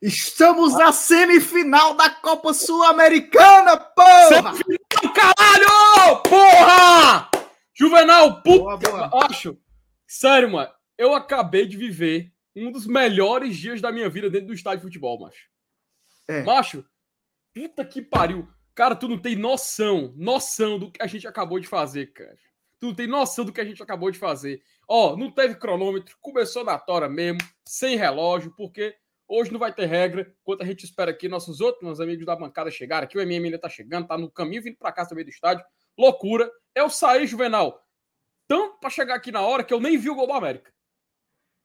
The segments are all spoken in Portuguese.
Estamos na semifinal da Copa Sul-Americana, porra! Semifinal, caralho! Porra! Juvenal, puta, boa, boa. acho. Sério, mano, eu acabei de viver um dos melhores dias da minha vida dentro do estádio de futebol, macho. É. Macho, puta que pariu. Cara, tu não tem noção, noção do que a gente acabou de fazer, cara. Tu não tem noção do que a gente acabou de fazer. Ó, não teve cronômetro, começou na tora mesmo, sem relógio, porque Hoje não vai ter regra. Enquanto a gente espera aqui nossos outros amigos da bancada chegar aqui, o MM ainda tá chegando, tá no caminho vindo para cá também do estádio. Loucura. Eu saí, Juvenal, tanto para chegar aqui na hora que eu nem vi o gol do América.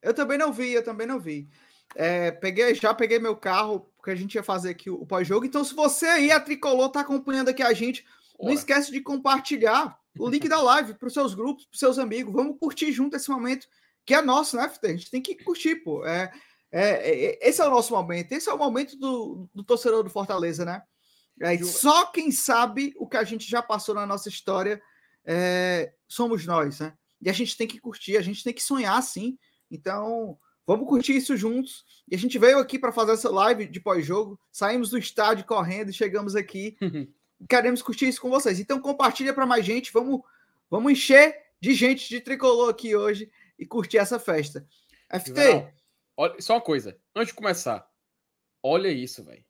Eu também não vi, eu também não vi. É, peguei, já peguei meu carro, porque a gente ia fazer aqui o, pós-jogo. Então, se você aí, a Tricolor, tá acompanhando aqui a gente, Ora. não esquece de compartilhar o link da live para os seus grupos, para seus amigos. Vamos curtir junto esse momento que é nosso, né, FT? A gente tem que curtir, pô. É, é, é, é, esse é o nosso momento, esse é o momento do, do torcedor do Fortaleza, né? É, só quem sabe o que a gente já passou na nossa história é, somos nós, né? E a gente tem que curtir, a gente tem que sonhar sim. Então, vamos curtir isso juntos. E a gente veio aqui para fazer essa live de pós-jogo, saímos do estádio correndo e chegamos aqui. Queremos curtir isso com vocês. Então, compartilha para mais gente, vamos, vamos encher de gente de tricolor aqui hoje e curtir essa festa. FT, Olha, só uma coisa, antes de começar. Olha isso, velho.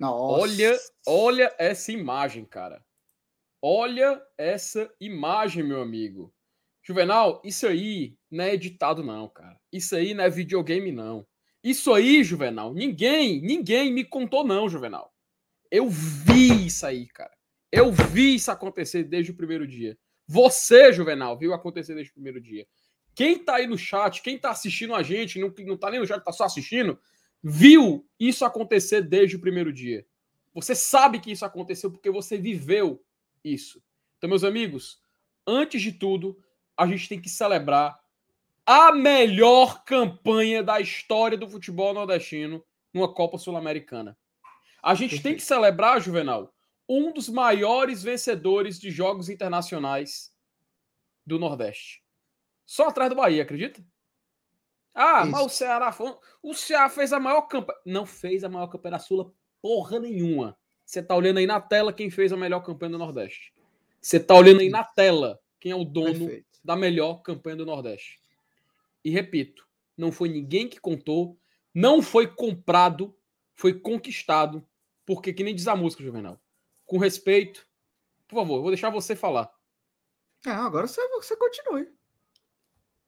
Olha, olha essa imagem, cara. Olha essa imagem, meu amigo. Juvenal, isso aí não é editado, não, cara. Isso aí não é videogame, não. Isso aí, Juvenal, ninguém, ninguém me contou, não, Juvenal. Eu vi isso aí, cara. Eu vi isso acontecer desde o primeiro dia. Você, Juvenal, viu acontecer desde o primeiro dia. Quem tá aí no chat, quem tá assistindo a gente, não, não tá nem no chat, tá só assistindo, viu isso acontecer desde o primeiro dia. Você sabe que isso aconteceu porque você viveu isso. Então, meus amigos, antes de tudo, a gente tem que celebrar a melhor campanha da história do futebol nordestino numa Copa Sul-Americana. A gente tem que celebrar, Juvenal, um dos maiores vencedores de jogos internacionais do Nordeste. Só atrás do Bahia, acredita? Ah, Isso. mas o Ceará foi... O Ceará fez a maior campanha. Não fez a maior campanha da Sula porra nenhuma. Você tá olhando aí na tela quem fez a melhor campanha do Nordeste. Você tá olhando aí na tela quem é o dono Perfeito. da melhor campanha do Nordeste. E repito, não foi ninguém que contou, não foi comprado, foi conquistado. Porque, que nem diz a música, Juvenal. Com respeito, por favor, vou deixar você falar. Ah, agora você, você continue.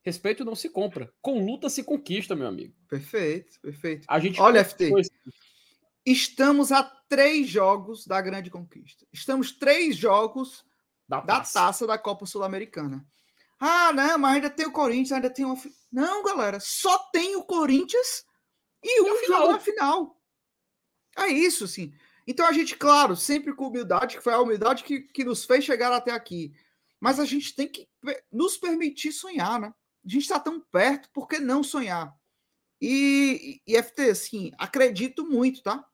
Respeito não se compra. Com luta se conquista, meu amigo. Perfeito, perfeito. A gente Olha, FT. Estamos a três jogos da grande conquista. Estamos três jogos da taça da, taça da Copa Sul-Americana. Ah, não, mas ainda tem o Corinthians, ainda tem uma. Não, galera, só tem o Corinthians e um jogo na final. É isso, assim. Então a gente, claro, sempre com humildade, que foi a humildade que, que nos fez chegar até aqui. Mas a gente tem que nos permitir sonhar, né? A gente está tão perto, por que não sonhar? E, e, FT, assim, acredito muito, tá?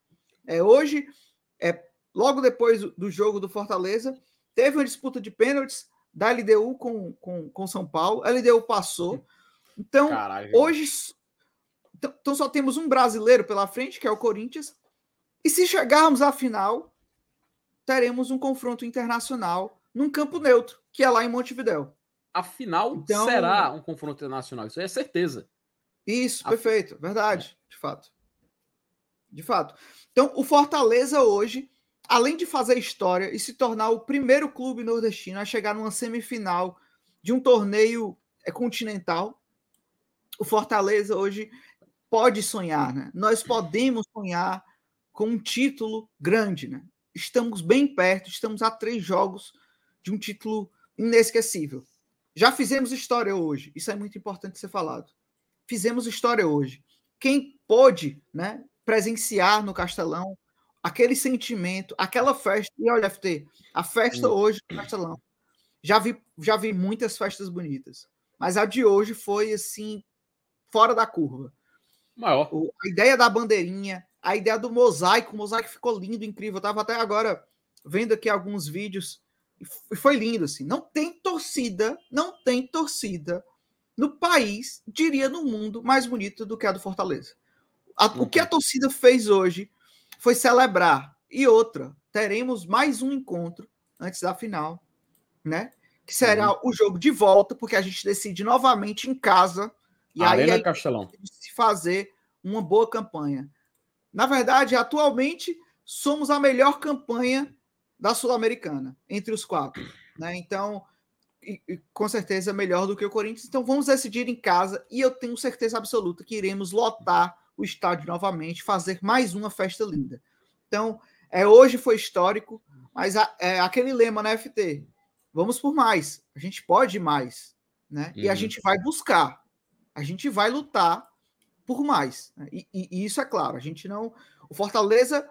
É, hoje, é, logo depois do jogo do Fortaleza, teve uma disputa de pênaltis da LDU com, com, com São Paulo. A LDU passou. Então, Caralho. hoje. Então, então, só temos um brasileiro pela frente, que é o Corinthians. E se chegarmos à final, teremos um confronto internacional num campo neutro, que é lá em Montevidéu a final então, será um confronto internacional. Isso é certeza. Isso, a perfeito. Verdade, é. de fato. De fato. Então, o Fortaleza hoje, além de fazer história e se tornar o primeiro clube nordestino a chegar numa semifinal de um torneio é, continental, o Fortaleza hoje pode sonhar, né? Nós podemos sonhar com um título grande, né? Estamos bem perto, estamos a três jogos de um título inesquecível. Já fizemos história hoje. Isso é muito importante ser falado. Fizemos história hoje. Quem pôde né, presenciar no Castelão aquele sentimento, aquela festa. E olha, FT, a festa hoje no Castelão. Já vi, já vi muitas festas bonitas. Mas a de hoje foi assim, fora da curva. Maior. O, a ideia da bandeirinha, a ideia do mosaico, o mosaico ficou lindo, incrível. Eu estava até agora vendo aqui alguns vídeos e foi lindo, assim. Não tem torcida, não tem torcida no país, diria no mundo, mais bonita do que a do Fortaleza. a, uhum. O que a uhum. torcida fez hoje foi celebrar. E outra, teremos mais um encontro antes da final, né? Que será uhum. o jogo de volta, porque a gente decide novamente em casa. E Arena aí, Castelão. se fazer uma boa campanha. Na verdade, atualmente somos a melhor campanha da Sul-Americana entre os quatro, né? Então, e, e, com certeza melhor do que o Corinthians. Então, vamos decidir em casa e eu tenho certeza absoluta que iremos lotar o estádio novamente, fazer mais uma festa linda. Então, é hoje foi histórico, mas a, é aquele lema na né, FT, vamos por mais. A gente pode mais, né? Uhum. E a uhum. gente vai buscar. A gente vai lutar por mais. Né? E, e, e, isso é claro. A gente não. O Fortaleza,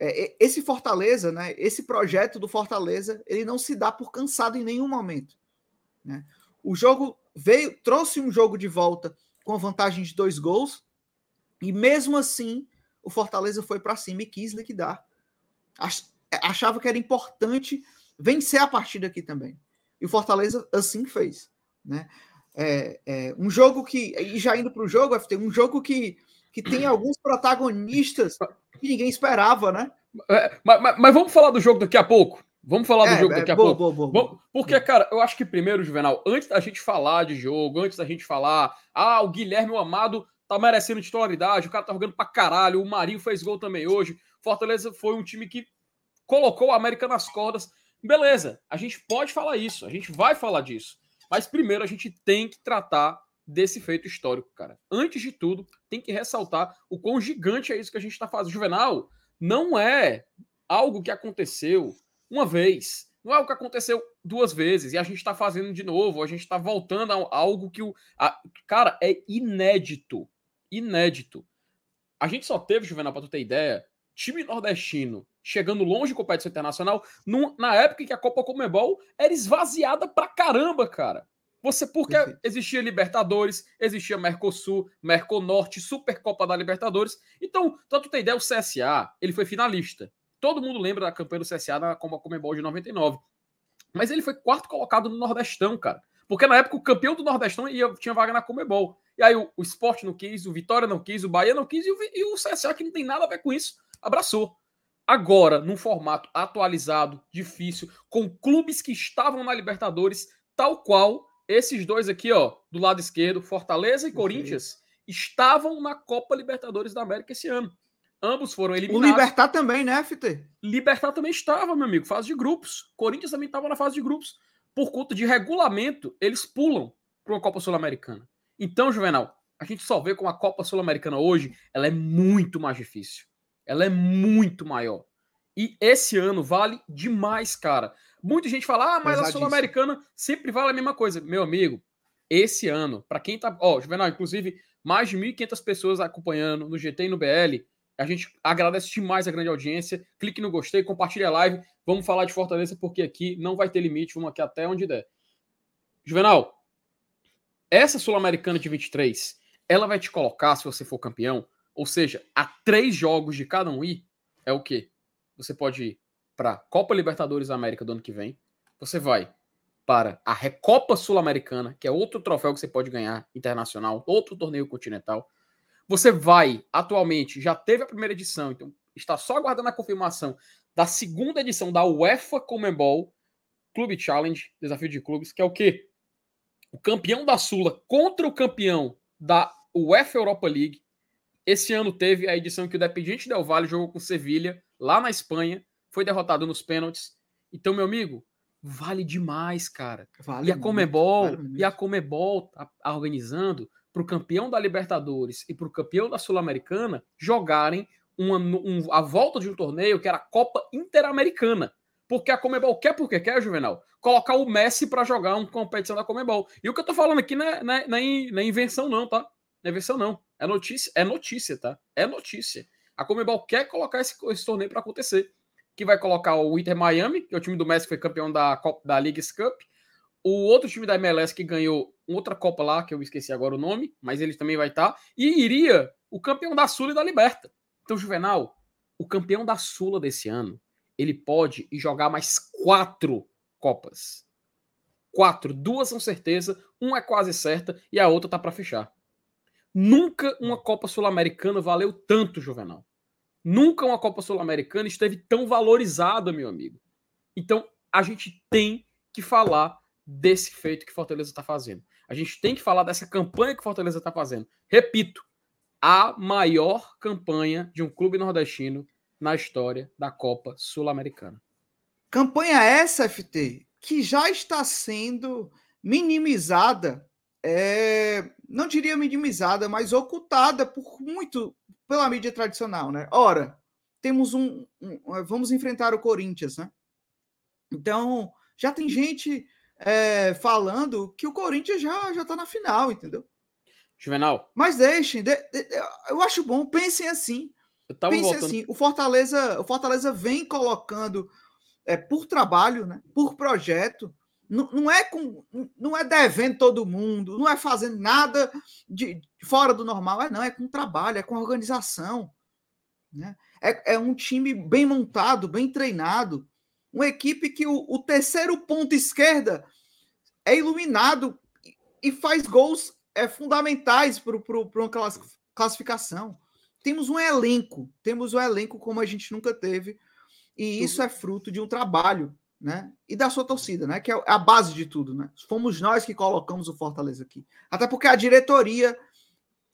é, esse Fortaleza, né? Esse projeto do Fortaleza, ele não se dá por cansado em nenhum momento. Né? O jogo veio, trouxe um jogo de volta com vantagem de dois gols. E mesmo assim, o Fortaleza foi para cima e quis liquidar. Achava que era importante vencer a partida aqui também. E o Fortaleza assim fez. Né? É, é um jogo que. E já indo para o jogo, FT, um jogo que, que tem alguns protagonistas que ninguém esperava, né? É, mas, mas, mas, vamos falar do jogo daqui a pouco. Vamos falar do é, jogo é, daqui a boa, pouco. Boa, boa, Porque, cara, eu acho que primeiro, Juvenal, antes da gente falar de jogo, antes da gente falar, ah, o Guilherme o Amado tá merecendo titularidade, o cara tá jogando pra caralho, o Marinho fez gol também hoje. Fortaleza foi um time que colocou o América nas cordas. Beleza, a gente pode falar isso, a gente vai falar disso. Mas primeiro a gente tem que tratar desse feito histórico, cara. Antes de tudo, tem que ressaltar o quão gigante é isso que a gente está fazendo. Juvenal não é algo que aconteceu uma vez, não é algo que aconteceu duas vezes e a gente está fazendo de novo, a gente está voltando a algo que o. A, cara, é inédito inédito. A gente só teve, Juvenal, para tu ter ideia, time nordestino chegando longe de competição internacional num, na época em que a Copa Comebol era esvaziada pra caramba, cara. Você, porque Perfeito. existia Libertadores, existia Mercosul, Merconorte, Supercopa da Libertadores. Então, tu ter ideia, o CSA, ele foi finalista. Todo mundo lembra da campanha do CSA na Comebol de 99. Mas ele foi quarto colocado no Nordestão, cara. Porque na época o campeão do Nordestão ia, tinha vaga na Comebol. E aí o, o Sport não quis, o Vitória não quis, o Bahia não quis e o, e o CSA, que não tem nada a ver com isso, abraçou. Agora, num formato atualizado, difícil, com clubes que estavam na Libertadores, tal qual esses dois aqui, ó, do lado esquerdo, Fortaleza e Corinthians, estavam na Copa Libertadores da América esse ano. Ambos foram eliminados. O Libertar também, né, FT? Libertar também estava, meu amigo, fase de grupos. Corinthians também estava na fase de grupos. Por conta de regulamento, eles pulam para uma Copa Sul-Americana. Então, Juvenal, a gente só vê como a Copa Sul-Americana hoje ela é muito mais difícil. Ela é muito maior. E esse ano vale demais, cara. Muita gente fala, ah, mas a Sul-Americana sempre vale a mesma coisa. Meu amigo, esse ano, para quem tá. Ó, Juvenal, inclusive, mais de 1.500 pessoas acompanhando no GT e no BL. A gente agradece demais a grande audiência. Clique no gostei, compartilhe a live. Vamos falar de Fortaleza, porque aqui não vai ter limite. Vamos aqui até onde der. Juvenal, essa Sul-Americana de 23, ela vai te colocar, se você for campeão, ou seja, a três jogos de cada um ir, é o quê? Você pode ir para Copa Libertadores da América do ano que vem, você vai para a Recopa Sul-Americana, que é outro troféu que você pode ganhar internacional, outro torneio continental. Você vai, atualmente, já teve a primeira edição, então está só aguardando a confirmação da segunda edição da UEFA Comembol Clube Challenge, desafio de clubes, que é o quê? o campeão da Sula contra o campeão da UEFA Europa League. Esse ano teve a edição que o Dependiente Del Valle jogou com Sevilha, lá na Espanha, foi derrotado nos pênaltis. Então, meu amigo, vale demais, cara. Vale e a Comebol, vale e a Comebol tá organizando para o campeão da Libertadores e para o campeão da Sul-Americana jogarem uma, um, a volta de um torneio que era a Copa Interamericana. Porque a Comebol quer porque quer, Juvenal, colocar o Messi para jogar uma competição da Comebol. E o que eu tô falando aqui não é, não é, não é invenção, não, tá? Não é invenção, não. É notícia, é notícia, tá? É notícia. A Comebol quer colocar esse, esse torneio para acontecer. Que vai colocar o Inter Miami, que é o time do Messi que foi campeão da, Copa, da League Cup. O outro time da MLS que ganhou outra Copa lá, que eu esqueci agora o nome, mas ele também vai estar. Tá. E iria o campeão da Sula e da Liberta. Então, Juvenal, o campeão da Sula desse ano ele pode jogar mais quatro Copas. Quatro. Duas são certeza, uma é quase certa e a outra tá para fechar. Nunca uma Copa Sul-Americana valeu tanto, Juvenal. Nunca uma Copa Sul-Americana esteve tão valorizada, meu amigo. Então, a gente tem que falar desse feito que Fortaleza está fazendo. A gente tem que falar dessa campanha que Fortaleza está fazendo. Repito, a maior campanha de um clube nordestino na história da Copa Sul-Americana. Campanha essa, FT, que já está sendo minimizada, é, não diria minimizada, mas ocultada por muito pela mídia tradicional, né? Ora, temos um, um vamos enfrentar o Corinthians, né? Então já tem gente é, falando que o Corinthians já já está na final, entendeu? Juvenal. Mas deixem, de, de, eu acho bom, pensem assim. Pensem voltando... assim, o Fortaleza, o Fortaleza vem colocando é, por trabalho, né, por projeto, não, não, é com, não é devendo todo mundo, não é fazendo nada de, fora do normal, é não, é com trabalho, é com organização. Né? É, é um time bem montado, bem treinado, uma equipe que o, o terceiro ponto esquerda é iluminado e faz gols é, fundamentais para uma classificação. Temos um elenco, temos um elenco como a gente nunca teve, e isso é fruto de um trabalho, né? E da sua torcida, né? Que é a base de tudo, né? Fomos nós que colocamos o Fortaleza aqui. Até porque a diretoria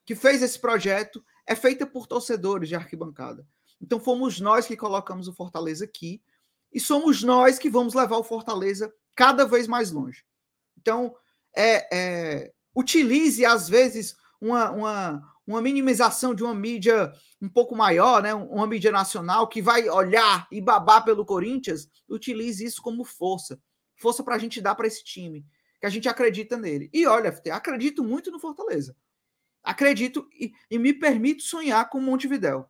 que fez esse projeto é feita por torcedores de arquibancada. Então fomos nós que colocamos o Fortaleza aqui e somos nós que vamos levar o Fortaleza cada vez mais longe. Então, é, é, utilize, às vezes, uma, uma, uma minimização de uma mídia um pouco maior, né, uma mídia nacional que vai olhar e babar pelo Corinthians, utilize isso como força. Força para a gente dar para esse time, que a gente acredita nele. E olha, FT, acredito muito no Fortaleza. Acredito e, e me permito sonhar com o Montevidéu.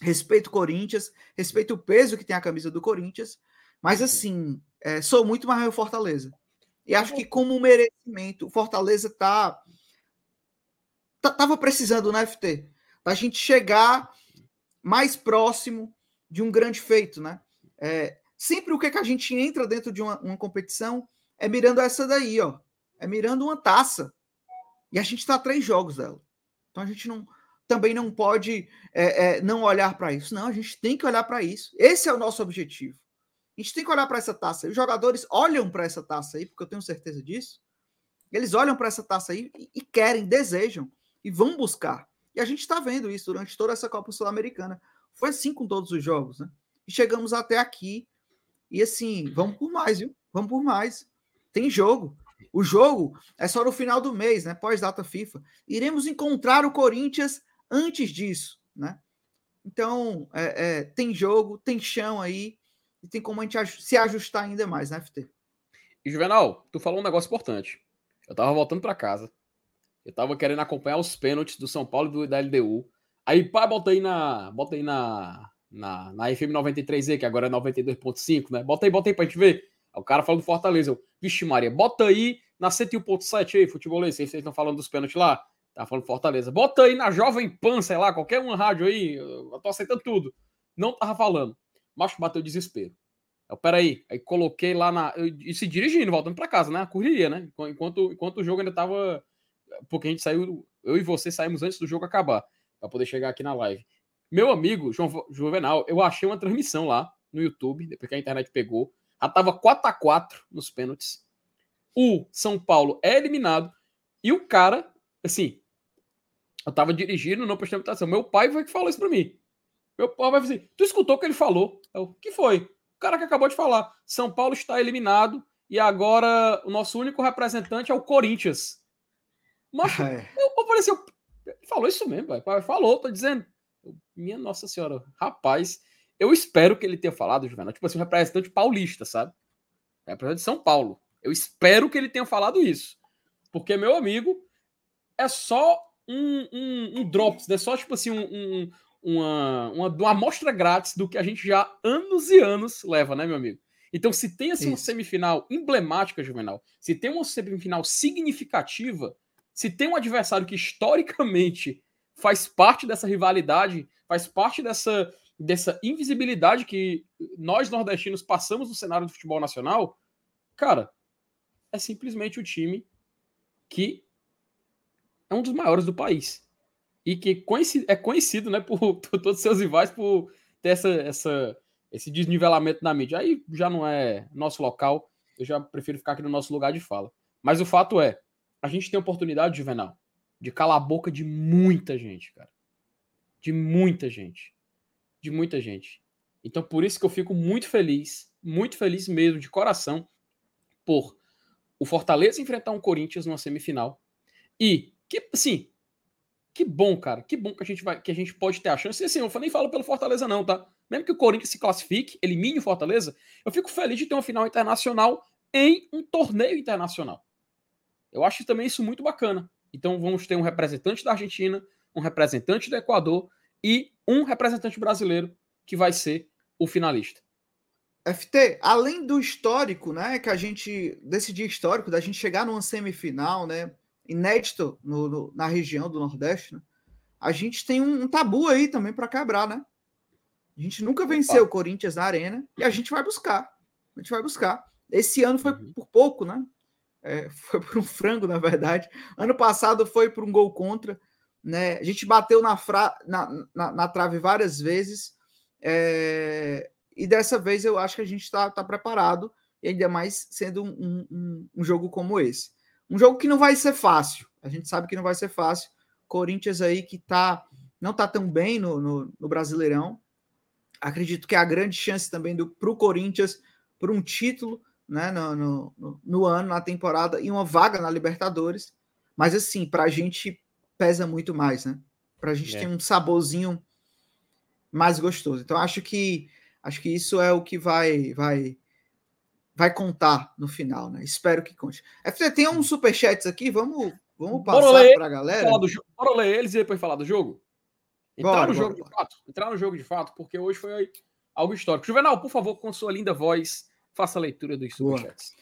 Respeito o Corinthians, respeito o peso que tem a camisa do Corinthians, mas assim, é, sou muito mais o Fortaleza. E acho que, como merecimento, o Fortaleza tá, tá. Tava precisando, né, FT? Da gente chegar mais próximo de um grande feito, né? É, sempre o que, que a gente entra dentro de uma, uma, competição é mirando essa daí, ó. É mirando uma taça. E a gente está três jogos dela. Então a gente não também não pode é, é, não olhar para isso. Não, a gente tem que olhar para isso. Esse é o nosso objetivo. A gente tem que olhar para essa taça. Os jogadores olham para essa taça aí, porque eu tenho certeza disso. Eles olham para essa taça aí e querem, desejam e vão buscar. E a gente está vendo isso durante toda essa Copa Sul-Americana. Foi assim com todos os jogos, né? E chegamos até aqui. E assim, vamos por mais, viu? Vamos por mais. Tem jogo. O jogo é só no final do mês, né? Pós-data FIFA. Iremos encontrar o Corinthians antes disso, né? Então, é, é, tem jogo, tem chão aí e tem como a gente se ajustar ainda mais, né, FT? E Juvenal, tu falou um negócio importante. Eu tava voltando para casa. Eu tava querendo acompanhar os pênaltis do São Paulo e da LDU. Aí, pá, bota aí na. Bota aí na. Na, na FM 93E, que agora é 92.5, né? Bota aí, bota aí pra gente ver. O cara falou do Fortaleza. Eu, Vixe, Maria, bota aí na 101.7 aí, futebolês. Vocês estão falando dos pênaltis lá. Tá falando Fortaleza. Bota aí na Jovem Pan, sei lá, qualquer uma rádio aí. Eu tô aceitando tudo. Não tava falando. Macho bateu desespero. Eu, peraí, aí coloquei lá na. E se dirigindo, voltando para casa, né? Correria, né? Enquanto, enquanto o jogo ainda tava. Porque a gente saiu. Eu e você saímos antes do jogo acabar. para poder chegar aqui na live. Meu amigo, João Juvenal, eu achei uma transmissão lá no YouTube, depois que a internet pegou. Já tava 4 a 4 nos pênaltis. O São Paulo é eliminado. E o cara, assim, eu tava dirigindo, não prestei atenção. Meu pai foi que falou isso pra mim. Meu pai vai dizer, tu escutou o que ele falou? O que foi? O cara que acabou de falar. São Paulo está eliminado e agora o nosso único representante é o Corinthians. Mas é. eu, eu falei assim, ele falou isso mesmo, pai. Falou, tô dizendo. minha Nossa Senhora, rapaz, eu espero que ele tenha falado, Juvenal, tipo assim, um representante paulista, sabe? Representante de São Paulo. Eu espero que ele tenha falado isso. Porque, meu amigo, é só um, um, um drops, né? Só tipo assim, um, um, uma, uma, uma amostra grátis do que a gente já anos e anos leva, né, meu amigo? Então, se tem assim, uma semifinal emblemática, Juvenal, se tem uma semifinal significativa, se tem um adversário que historicamente faz parte dessa rivalidade, faz parte dessa, dessa invisibilidade que nós nordestinos passamos no cenário do futebol nacional, cara, é simplesmente o time que é um dos maiores do país. E que é conhecido né, por, todos os seus rivais por ter essa, essa, esse desnivelamento na mídia. Aí já não é nosso local, eu já prefiro ficar aqui no nosso lugar de fala. Mas o fato é, a gente tem oportunidade, Juvenal, de calar a boca de muita gente, cara. De muita gente. De muita gente. Então, por isso que eu fico muito feliz, muito feliz mesmo, de coração, por o Fortaleza enfrentar um Corinthians numa semifinal. E, que, assim, que bom, cara. Que bom que a gente vai, que a gente pode ter a chance. E assim, eu nem falo pelo Fortaleza, não, tá? Mesmo que o Corinthians se classifique, elimine o Fortaleza, eu fico feliz de ter uma final internacional em um torneio internacional. Eu acho também isso muito bacana. Então vamos ter um representante da Argentina, um representante do Equador e um representante brasileiro que vai ser o finalista. FT, além do histórico, né, que a gente desse dia histórico da gente chegar numa semifinal, né, inédito no, no, na região do Nordeste, né, a gente tem um, um tabu aí também para quebrar, né? A gente nunca venceu o Corinthians na arena e a gente vai buscar. A gente vai buscar. Esse ano foi uhum. por pouco, né? É, foi por um frango, na verdade. Ano passado foi por um gol contra. Né? A gente bateu na, fra... na, na, na trave várias vezes. É... E dessa vez eu acho que a gente está tá preparado, e ainda mais sendo um, um, um, jogo como esse. Um jogo que não vai ser fácil. A gente sabe que não vai ser fácil. Corinthians aí que tá, não está tão bem no, no, no Brasileirão. Acredito que a grande chance também para o Corinthians por um título né, no, no, no, ano, na temporada, e uma vaga na Libertadores. Mas assim, para a gente pesa muito mais, né? Para a gente é. ter um saborzinho mais gostoso. Então acho que acho que isso é o que vai vai vai contar no final, né? Espero que conte. FT, tem uns superchats aqui, vamos vamos passar para a galera. Bora ler eles e depois falar do jogo. Entrar bora, no jogo bora, de fato, entrar no jogo de fato, porque hoje foi algo histórico. Juvenal, por favor, com sua linda voz, faça a leitura dos superchats.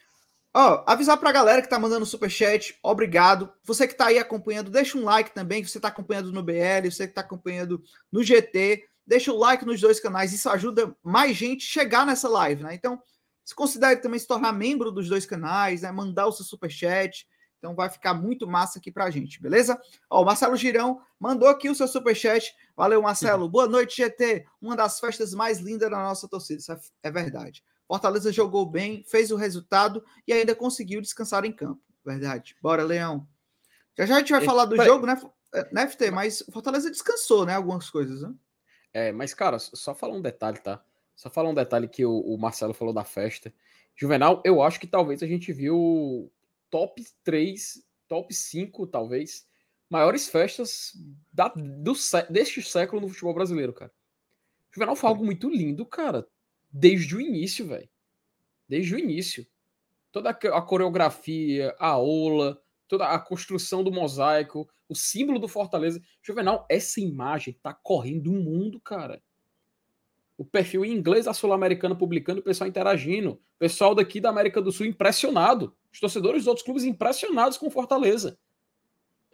Ó, oh, avisar pra galera que tá mandando superchat, obrigado. Você que tá aí acompanhando, deixa um like também, você tá acompanhando no BL, você que tá acompanhando no GT, deixa o like nos dois canais, isso ajuda mais gente chegar nessa live, né? Então, se considere também se tornar membro dos dois canais, né? Mandar o seu superchat, então vai ficar muito massa aqui pra gente, beleza? Ó, o Marcelo Girão mandou aqui o seu superchat. Valeu, Marcelo. Boa noite, GT. Uma das festas mais lindas da nossa torcida, isso é, é verdade. Fortaleza jogou bem, fez o resultado e ainda conseguiu descansar em campo. Verdade. Bora, Leão. Já já a gente vai falar do jogo, né, né, FT? Mas Fortaleza descansou, né? Algumas coisas, né? É, mas, cara, só falar um detalhe, tá? Só falar um detalhe que o, o Marcelo falou da festa. Juvenal, eu acho que talvez a gente viu top 3, top 5, talvez, maiores festas da, do, deste século no futebol brasileiro, cara. Juvenal foi algo muito lindo, cara desde o início, velho. Desde o início. Toda a coreografia, a ola, toda a construção do mosaico, o símbolo do Fortaleza. Juvenal, essa imagem tá correndo o mundo, cara. O perfil em inglês da Sul-Americana publicando, o pessoal interagindo. O pessoal daqui da América do Sul impressionado. Os torcedores dos outros clubes impressionados com Fortaleza.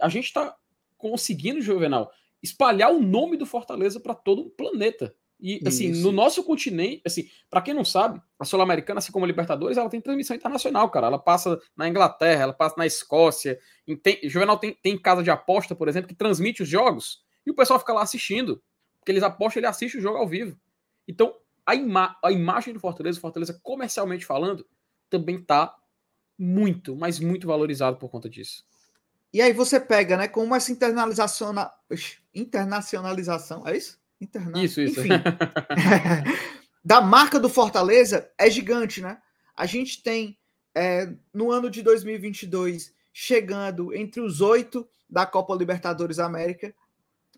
A gente tá conseguindo, Juvenal, espalhar o nome do Fortaleza para todo o planeta. E, assim, Isso. no nosso continente, assim, para quem não sabe, a Sul-Americana, assim como a Libertadores, ela tem transmissão internacional, cara. Ela passa na Inglaterra, ela passa na Escócia. Tem, Juvenal tem, tem casa de aposta, por exemplo, que transmite os jogos e o pessoal fica lá assistindo. Porque eles apostam, ele assiste o jogo ao vivo. Então, a, ima a imagem do Fortaleza, Fortaleza comercialmente falando, também tá muito, mas muito valorizado por conta disso. E aí você pega, né, como essa internalização, internacionalização, é isso? Internato. Isso, isso. Enfim, da marca do Fortaleza é gigante, né? A gente tem é, no ano de 2022 chegando entre os oito da Copa Libertadores América.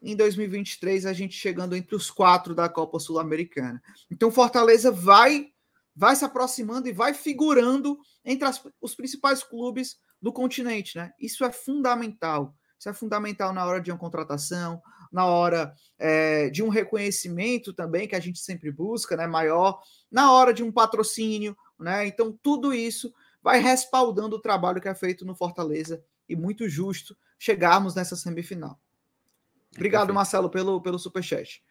Em 2023 a gente chegando entre os quatro da Copa Sul-Americana. Então Fortaleza vai vai se aproximando e vai figurando entre as, os principais clubes do continente, né? Isso é fundamental. Isso é fundamental na hora de uma contratação, na hora é, de um reconhecimento também que a gente sempre busca, né, maior, na hora de um patrocínio, né? Então tudo isso vai respaldando o trabalho que é feito no Fortaleza e muito justo chegarmos nessa semifinal. Obrigado, Marcelo, pelo, pelo superchat.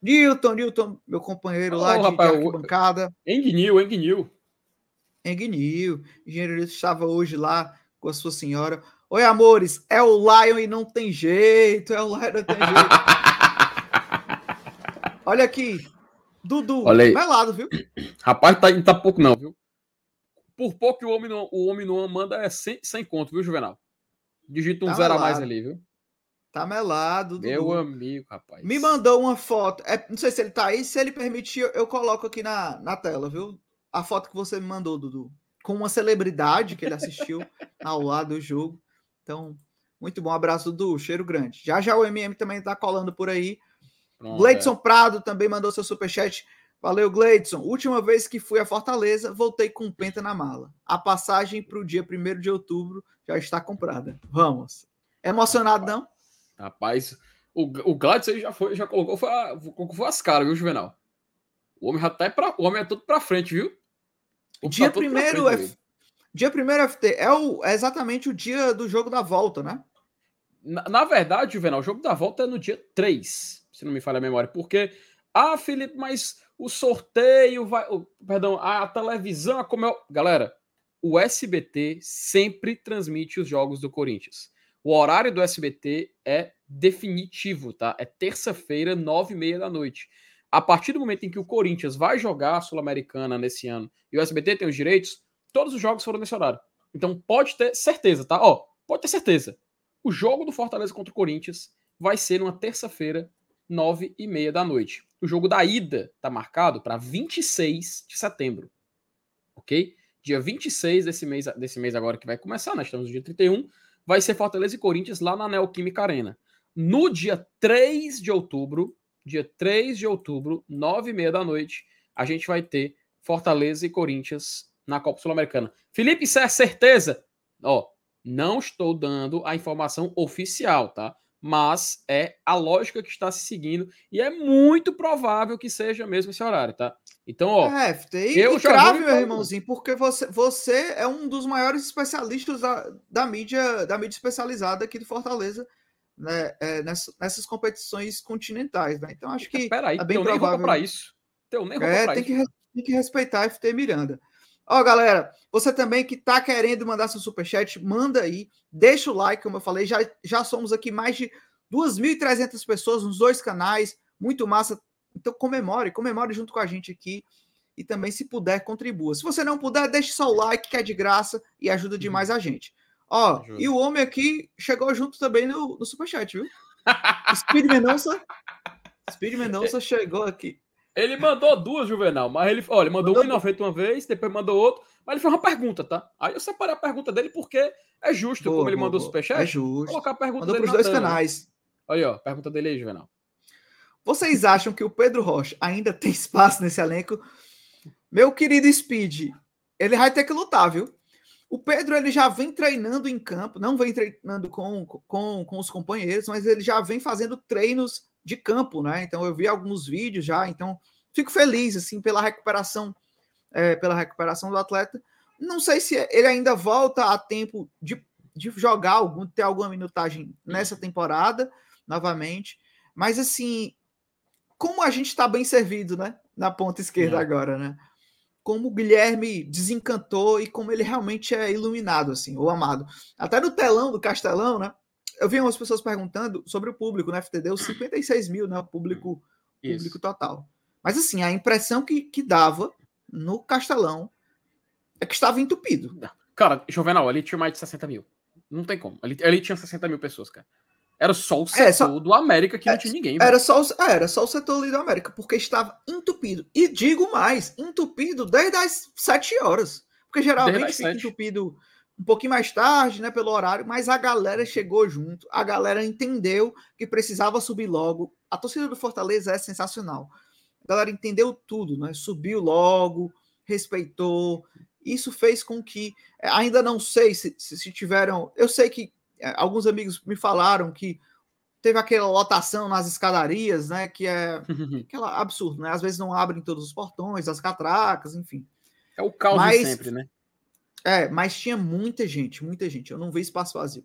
Newton, Newton, meu companheiro oh, lá de, rapaz, de arquibancada. Engnil, Engnil. Engnil. Engenheiro estava hoje lá com a sua senhora. Oi, amores, é o Lion e não tem jeito, é o Lion e não tem jeito. Olha aqui, Dudu, Olha aí. melado, viu? Rapaz, tá, não tá pouco não, viu? Por pouco que o homem não, o homem não manda é sem, sem conto, viu, Juvenal? Digita um Tá zero a mais ali, viu? Tá melado, Dudu. Meu amigo, rapaz. Me mandou uma foto. É, não sei se ele tá aí. Se ele permitir, eu, eu coloco aqui na, na tela, viu? A foto que você me mandou, Dudu. Com uma celebridade que ele assistiu ao lado do jogo. Então, muito bom. Abraço, Dudu. Cheiro grande. Já já o MM também tá colando por aí. Pronto, Gleidson Prado também mandou seu superchat. Valeu, Gleidson. Última vez que fui a Fortaleza, voltei com penta na mala. A passagem para o dia 1 de outubro já está comprada. Vamos. Emocionado, não? é. Rapaz, o, o Gladys aí já, foi, já colocou, foi, colocou as caras, viu, Juvenal? O homem já tá pra, o homem é todo pra frente, viu? Dia tá primeiro frente, é-. Dia 1 FT é, o, é exatamente o dia do jogo da volta, né? Na, na verdade, Juvenal, o jogo da volta é no dia 3, se não me falha a memória, porque, ah, Felipe, mas o sorteio vai. o- perdão, a televisão, como é. Galera, o SBT sempre transmite os jogos do Corinthians. O horário do SBT é definitivo, tá? É terça-feira, nove e meia da noite. A partir do momento em que o Corinthians vai jogar a Sul-Americana nesse ano e o SBT tem os direitos, todos os jogos foram nesse horário. Então pode ter certeza, tá? Ó, pode ter certeza. O jogo do Fortaleza contra o Corinthians vai ser numa terça-feira, nove e meia da noite. O jogo da ida tá marcado para 26 de setembro, ok? Dia 26 desse mês, desse mês agora que vai começar, nós estamos no dia 31, vai ser Fortaleza e Corinthians lá na Neoquímica Arena. No dia 3 de outubro, dia 3 de outubro, nove e meia da noite, a gente vai ter Fortaleza e Corinthians na Copa Sul-Americana. Felipe, isso é certeza? Ó, não estou dando a informação oficial, tá? Mas é a lógica que está se seguindo e é muito provável que seja mesmo esse horário, tá? Então, ó, é. E, eu e já vou meu informando. irmãozinho, porque você, você é um dos maiores especialistas da, da mídia da mídia especializada aqui do Fortaleza, né? é, nessa- nessas competições continentais, né? Então acho que espera aí, é bem provável. pra isso. Eu nem É, pra tem isso. que, res- tem que respeitar a FT Miranda. Ó, galera, você também que tá querendo mandar seu superchat, manda aí, deixa o like, como eu falei, já, já somos aqui mais de 2.300 pessoas nos dois canais, muito massa. Então comemore, comemore junto com a gente aqui e também, se puder, contribua. Se você não puder, deixe só o like, que é de graça e ajuda demais a gente. Ó, Ajuda. e o homem aqui chegou junto também no, no superchat, viu? Speed Mendonça. Speed Mendonça chegou aqui. Ele mandou duas, Juvenal, mas ele, olha, ele mandou Mandou 1,90 uma vez, depois mandou outro, mas ele fez uma pergunta, tá? Aí eu separei a pergunta dele porque é justo, Boa, como ele boa, mandou o superchat, É justo. colocar a pergunta Mandou dele para os dois canais. Aí, ó, pergunta dele aí, Juvenal. Vocês acham que o Pedro Rocha ainda tem espaço nesse elenco? Meu querido Speed, ele vai ter que lutar, viu? O Pedro ele já vem treinando em campo, não vem treinando com, com, com os companheiros, mas ele já vem fazendo treinos de campo, né? Então eu vi alguns vídeos já, então fico feliz assim pela recuperação, é, pela recuperação do atleta. Não sei se ele ainda volta a tempo de, de jogar algum, ter alguma minutagem nessa temporada novamente, mas assim, como a gente está bem servido, né? Na ponta esquerda É. agora, né? Como o Guilherme desencantou e como ele realmente é iluminado, assim, ou amado. Até no telão do Castelão, né? Eu vi umas pessoas perguntando sobre o público, né? FT deu 56 mil, né? O público, público total. Mas assim, a impressão que, que dava no Castelão é que estava entupido. Cara, Juvenal, ali tinha mais de 60 mil. Não tem como. Ali, ali tinha 60 mil pessoas, cara. Era só o setor É, só- do América que É, não tinha ninguém. Era só, o- é, era só o setor ali do América, porque estava entupido. E digo mais, entupido desde as 7 horas. Porque geralmente fica sete. entupido um pouquinho mais tarde, né, pelo horário, mas a galera chegou junto, a galera entendeu que precisava subir logo. A torcida do Fortaleza é sensacional. A galera entendeu tudo, né? Subiu logo, respeitou. Isso fez com que, é, ainda não sei se, se, se tiveram. Eu sei que é, alguns amigos me falaram que teve aquela lotação nas escadarias, né? Que é aquela absurdo, né? Às vezes não abrem todos os portões, as catracas, enfim. É o caos de Mas- sempre, né? É, mas tinha muita gente, muita gente. Eu não vi espaço vazio.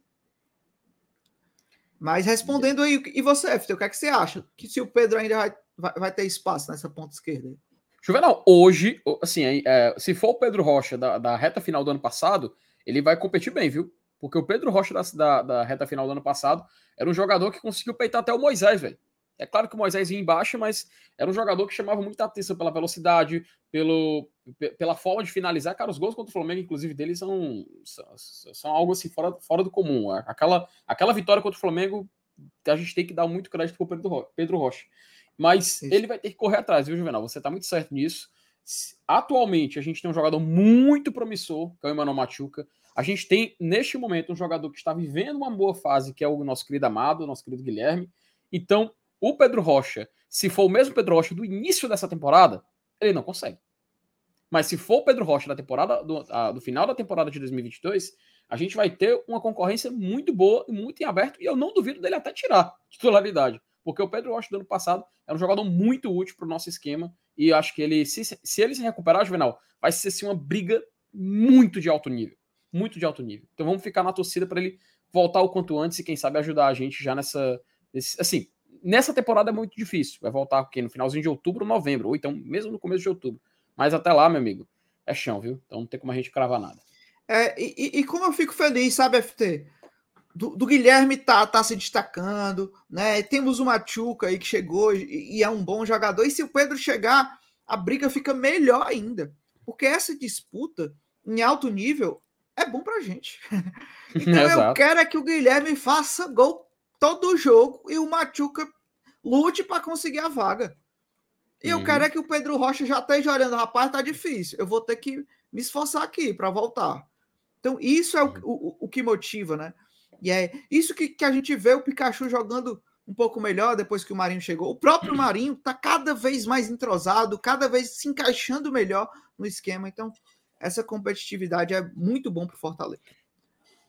Mas respondendo aí, e você, FT, o que é que você acha? Que se o Pedro ainda vai, vai, vai ter espaço nessa ponta esquerda? aí? Juvenal, hoje, assim, é, se for o Pedro Rocha da, da reta final do ano passado, ele vai competir bem, viu? Porque o Pedro Rocha da, da, da reta final do ano passado era um jogador que conseguiu peitar até o Moisés, velho. É claro que o Moisés ia embaixo, mas era um jogador que chamava muita atenção pela velocidade, pelo, pela forma de finalizar. Cara, os gols contra o Flamengo, inclusive, deles são, são, são algo assim fora, fora do comum. Aquela, aquela vitória contra o Flamengo, a gente tem que dar muito crédito pro Pedro, Pedro Rocha. Mas Isso. ele vai ter que correr atrás, viu, Juvenal? Você tá muito certo nisso. Atualmente, a gente tem um jogador muito promissor, que é o Emmanuel Machuca. A gente tem, neste momento, um jogador que está vivendo uma boa fase, que é o nosso querido Amado, nosso querido Guilherme. Então, o Pedro Rocha, se for o mesmo Pedro Rocha do início dessa temporada, ele não consegue. Mas se for o Pedro Rocha da temporada do, a, do final da temporada de 2022, a gente vai ter uma concorrência muito boa e muito em aberto, e eu não duvido dele até tirar titularidade. Porque o Pedro Rocha do ano passado era um jogador muito útil para o nosso esquema, e acho que ele, se, se ele se recuperar, Juvenal, vai ser assim, uma briga muito de alto nível. Muito de alto nível. Então vamos ficar na torcida para ele voltar o quanto antes e quem sabe ajudar a gente já nessa. Nesse, assim, nessa temporada é muito difícil. Vai voltar aqui no finalzinho de outubro, novembro, ou então mesmo no começo de outubro. Mas até lá, meu amigo, é chão, viu? Então não tem como a gente cravar nada. É, e, e como eu fico feliz, sabe, FT? Do, do, Guilherme tá, tá se destacando, né? Temos o Machuca aí que chegou e, e, é um bom jogador. E se o Pedro chegar, a briga fica melhor ainda. Porque essa disputa em alto nível é bom pra gente. então eu quero é que o Guilherme faça gol todo jogo e o Machuca lute para conseguir a vaga. E uhum. eu quero é que o Pedro Rocha já esteja olhando, rapaz, tá difícil. Eu vou ter que me esforçar aqui para voltar. Então, isso é o, uhum. o, o, que motiva, né? E é isso que, que a gente vê o Pikachu jogando um pouco melhor depois que o Marinho chegou. O próprio Marinho tá cada vez mais entrosado, cada vez se encaixando melhor no esquema. Então, essa competitividade é muito bom pro Fortaleza.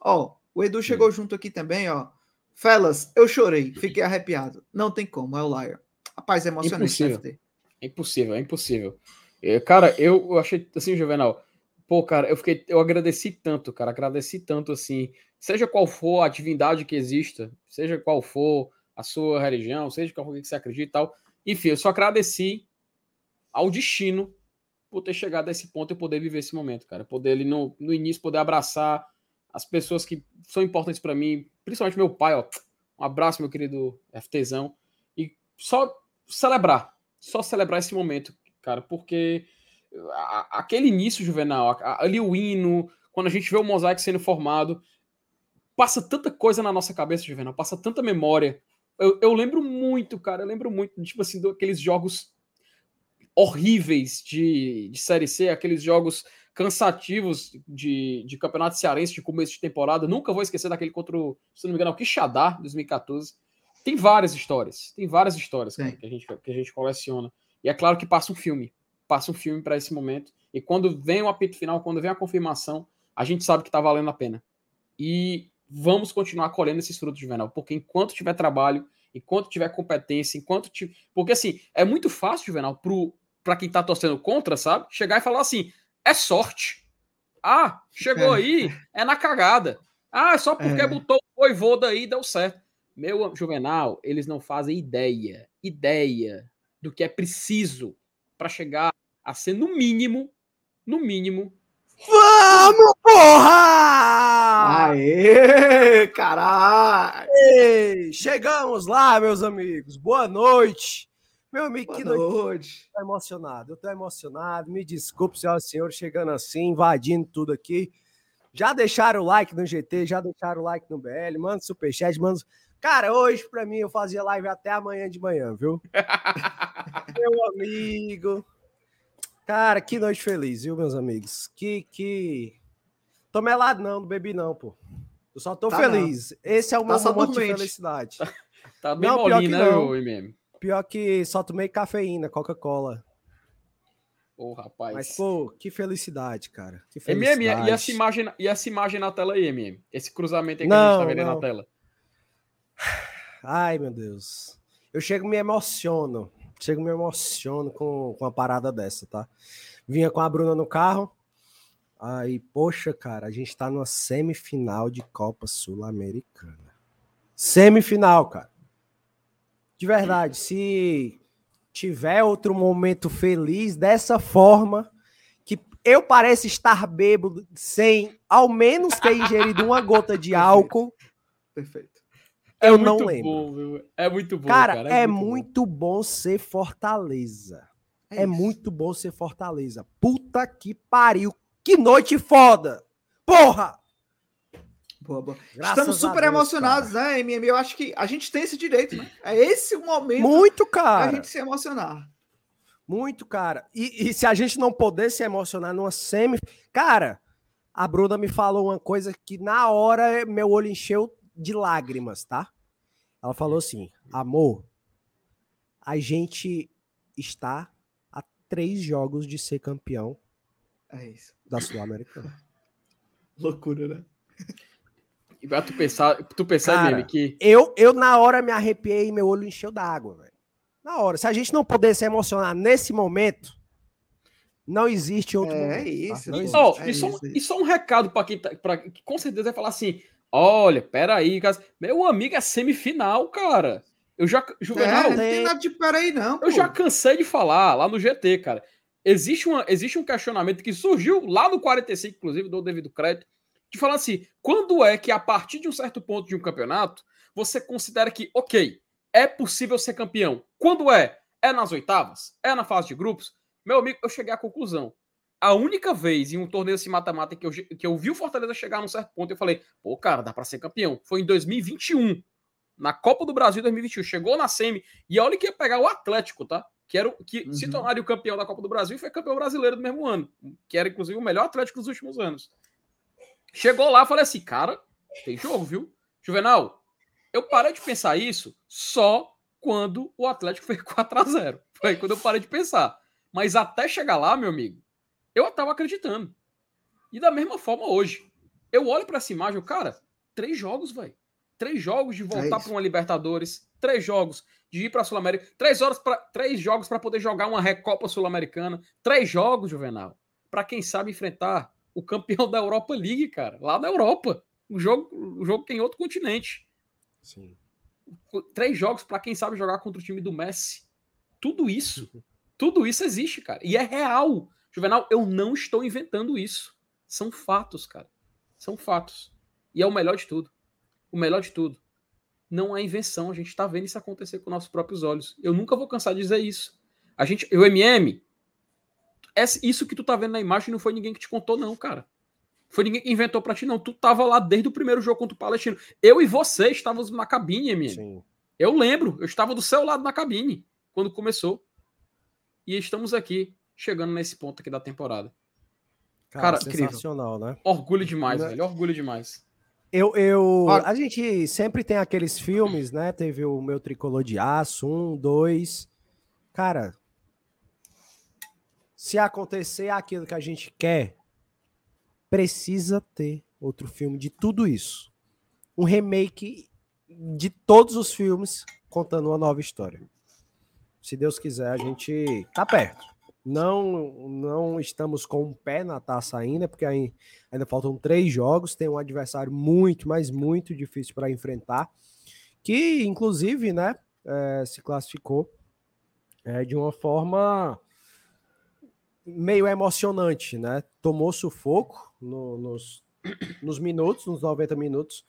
Ó, o Edu chegou junto aqui também, ó. Felas, eu chorei, fiquei arrepiado. Não tem como, é o Liar. Rapaz, é emocionante. Impossível. É impossível, é impossível. É, cara, eu, eu achei assim, Juvenal. Pô, cara, eu fiquei, eu agradeci tanto, cara, agradeci tanto assim, seja qual for a divindade que exista, seja qual for a sua religião, seja qual for que você acredita e tal. Enfim, eu só agradeci ao destino por ter chegado a esse ponto e poder viver esse momento, cara. Poder ele no, no início poder abraçar as pessoas que são importantes para mim, principalmente meu pai, ó. Um abraço, meu querido FTzão. E só celebrar, só celebrar esse momento, cara, porque aquele início juvenal, ali o hino, quando a gente vê o mosaico sendo formado, passa tanta coisa na nossa cabeça, Juvenal, passa tanta memória. Eu, eu lembro muito, cara, eu lembro muito, tipo assim, daqueles jogos horríveis de, de Série C, aqueles jogos cansativos de, de campeonato cearense de começo de temporada. Nunca vou esquecer daquele contra o, se não me engano, o Quixadá, 2014. Tem várias histórias, tem várias histórias cara, que, a gente, que a gente coleciona. E é claro que passa um filme, passa um filme para esse momento. E quando vem o apito final, quando vem a confirmação, a gente sabe que tá valendo a pena. E vamos continuar colhendo esses frutos, Juvenal, porque enquanto tiver trabalho, enquanto tiver competência, enquanto tiver... Porque assim, é muito fácil, Juvenal, para quem tá torcendo contra, sabe? Chegar e falar assim: é sorte. Ah, chegou é. aí, é na cagada. Ah, só porque é. botou o voivoda aí deu certo. Meu Juvenal, eles não fazem ideia, ideia do que é preciso para chegar a ser no mínimo, no mínimo. Vamos, porra! Aê, caralho! chegamos lá, meus amigos. Boa noite. Meu amigo, Boa que noite. Tô emocionado, eu tô emocionado. Me desculpe, senhoras e senhores, chegando assim, invadindo tudo aqui. Já deixaram o like no GT, já deixaram o like no BL, manda superchat, manda. Cara, hoje pra mim eu fazia live até amanhã de manhã, viu? Meu amigo. Cara, que noite feliz, viu, meus amigos? Que, que. Tô melado, não, não bebi, não, pô. Eu só tô tá feliz. Não. Esse é o tá meu tá momento de felicidade. tá bem não, molinho, né, o MM? Pior que só tomei cafeína, Coca-Cola. Ô, oh, rapaz. Mas, pô, que felicidade, cara. Que felicidade. MM, e essa, imagem, e essa imagem na tela aí, MM? Esse cruzamento aí que não, a gente tá vendo não. na tela. Ai, meu Deus. Eu chego me emociono. Chego me emociono com, com uma parada dessa, tá? Vinha com a Bruna no carro. Aí, poxa, cara, a gente tá numa semifinal de Copa Sul-Americana. Semifinal, cara. De verdade, se tiver outro momento feliz dessa forma, que eu pareço estar bêbado sem ao menos ter ingerido uma gota de álcool. Perfeito. É Eu muito não lembro. bom? É muito bom, Cara, cara. é, bom. muito bom ser Fortaleza. É, isso. muito bom ser Fortaleza. Puta que pariu. Que noite foda! Porra! Boa, boa. Graças Estamos a super Deus, emocionados, né, MM? Eu acho que a gente tem esse direito, né? É esse o momento Muito, cara. gente se emocionar. Muito, cara. E, e se a gente não poder se emocionar numa semi. Cara, a Bruna me falou uma coisa que na hora meu olho encheu de lágrimas, tá? Ela falou assim: amor, a gente está a três jogos de ser campeão É isso. da Sul-Americana. Loucura, né? E pra tu pensar, tu pensar Cara, meme, que Eu, eu, na hora, me arrepiei e meu olho encheu d'água, velho. Na hora. Se a gente não puder se emocionar nesse momento, não existe outro É momento. tá? isso, Não pô. existe. Ó, É e, só, isso, é e só um recado para quem tá, pra, que com certeza vai falar assim: olha, peraí, cara, meu amigo é semifinal, cara. Eu já. É, Juvenal, não tem nada de peraí, não. eu já pô. cansei de falar lá no GT, cara. Existe, uma, existe um questionamento que surgiu lá no 45, inclusive, do devido crédito, de falar assim: quando é que a partir de um certo ponto de um campeonato, você considera que, ok, é possível ser campeão? Quando é? É nas oitavas? É na fase de grupos? Meu amigo, eu cheguei à conclusão. A única vez em um torneio assim mata-mata que eu, que eu vi o Fortaleza chegar num certo ponto, eu falei, pô, cara, dá pra ser campeão. Foi em 2021, na Copa do Brasil 2021. Chegou na semi, e olha que ia pegar o Atlético, tá? Que, era, o- que se Uhum. tornaria o campeão da Copa do Brasil e foi campeão brasileiro do mesmo ano. Que era, inclusive, o melhor Atlético dos últimos anos. Chegou lá, falei assim, cara, tem jogo, viu? Juvenal, eu parei de pensar isso só quando o Atlético fez 4 a 0 Foi quando eu parei de pensar. Mas até chegar lá, meu amigo, eu tava acreditando. E da mesma forma hoje. Eu olho para essa imagem, cara, três jogos, velho. Três jogos de voltar isso. para uma Libertadores, três jogos de ir para a Sul-América, três horas para três jogos para poder jogar uma Recopa Sul-Americana, três jogos, Juvenal, para quem sabe enfrentar o campeão da Europa League, cara, lá na Europa. O jogo, o jogo tem outro continente Sim. três jogos para quem sabe jogar contra o time do Messi. Tudo isso, tudo isso existe, cara. E é real. Juvenal, eu não estou inventando isso. São fatos, cara. São fatos. E é o melhor de tudo. O melhor de tudo. Não é invenção. A gente está vendo isso acontecer com nossos próprios olhos. Eu nunca vou cansar de dizer isso. A gente, o MM, isso que tu tá vendo na imagem não foi ninguém que te contou, não, cara. Foi ninguém que inventou pra ti, não. Tu tava lá desde o primeiro jogo contra o Palestino. Eu e você estávamos na cabine, MM. Sim. Eu lembro, eu estava do seu lado na cabine quando começou. E estamos aqui, chegando nesse ponto aqui da temporada. Cara, Cara, sensacional, né? Orgulho demais, Né? velho. Orgulho demais. Eu, eu, a gente sempre tem aqueles filmes, né? Teve o meu tricolor de aço, um, dois. Cara, se acontecer aquilo que a gente quer, precisa ter outro filme de tudo isso. Um remake de todos os filmes contando uma nova história. Se Deus quiser, a gente tá perto. Não, não estamos com um pé na taça ainda, porque Ainda faltam três jogos, tem um adversário muito, mas muito difícil para enfrentar, que inclusive, né, eh, se classificou eh, de uma forma meio emocionante, né? Tomou sufoco no- nos, nos minutos, nos 90 minutos,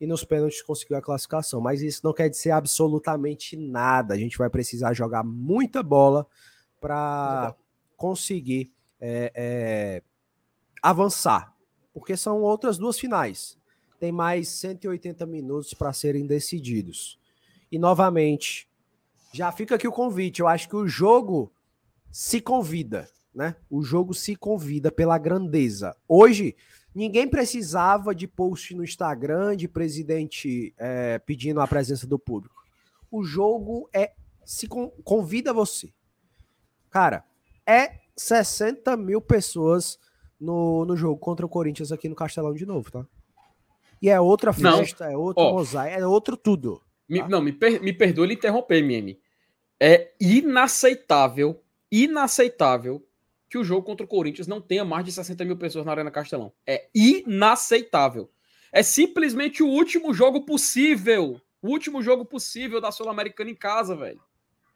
e nos pênaltis conseguiu a classificação. Mas isso não quer dizer absolutamente nada. A gente vai precisar jogar muita bola para conseguir eh, eh, avançar porque são outras duas finais. Tem mais 180 minutos para serem decididos. E novamente, já fica aqui o convite. Eu acho que o jogo se convida, né? O jogo se convida pela grandeza. Hoje, ninguém precisava de post no Instagram de presidente é, pedindo a presença do público. O jogo é se con- convida você. Cara, é 60 mil pessoas no, no jogo contra o Corinthians aqui no Castelão de novo, tá? E é outra Não. festa, é outro Ó. mosaico, é outro tudo. Me- Tá. Não, me, per, me perdoe interromper, MM. É inaceitável, inaceitável que o jogo contra o Corinthians não tenha mais de 60 mil pessoas na Arena Castelão. É inaceitável. É simplesmente o último jogo possível. O último jogo possível da Sul-Americana em casa, velho.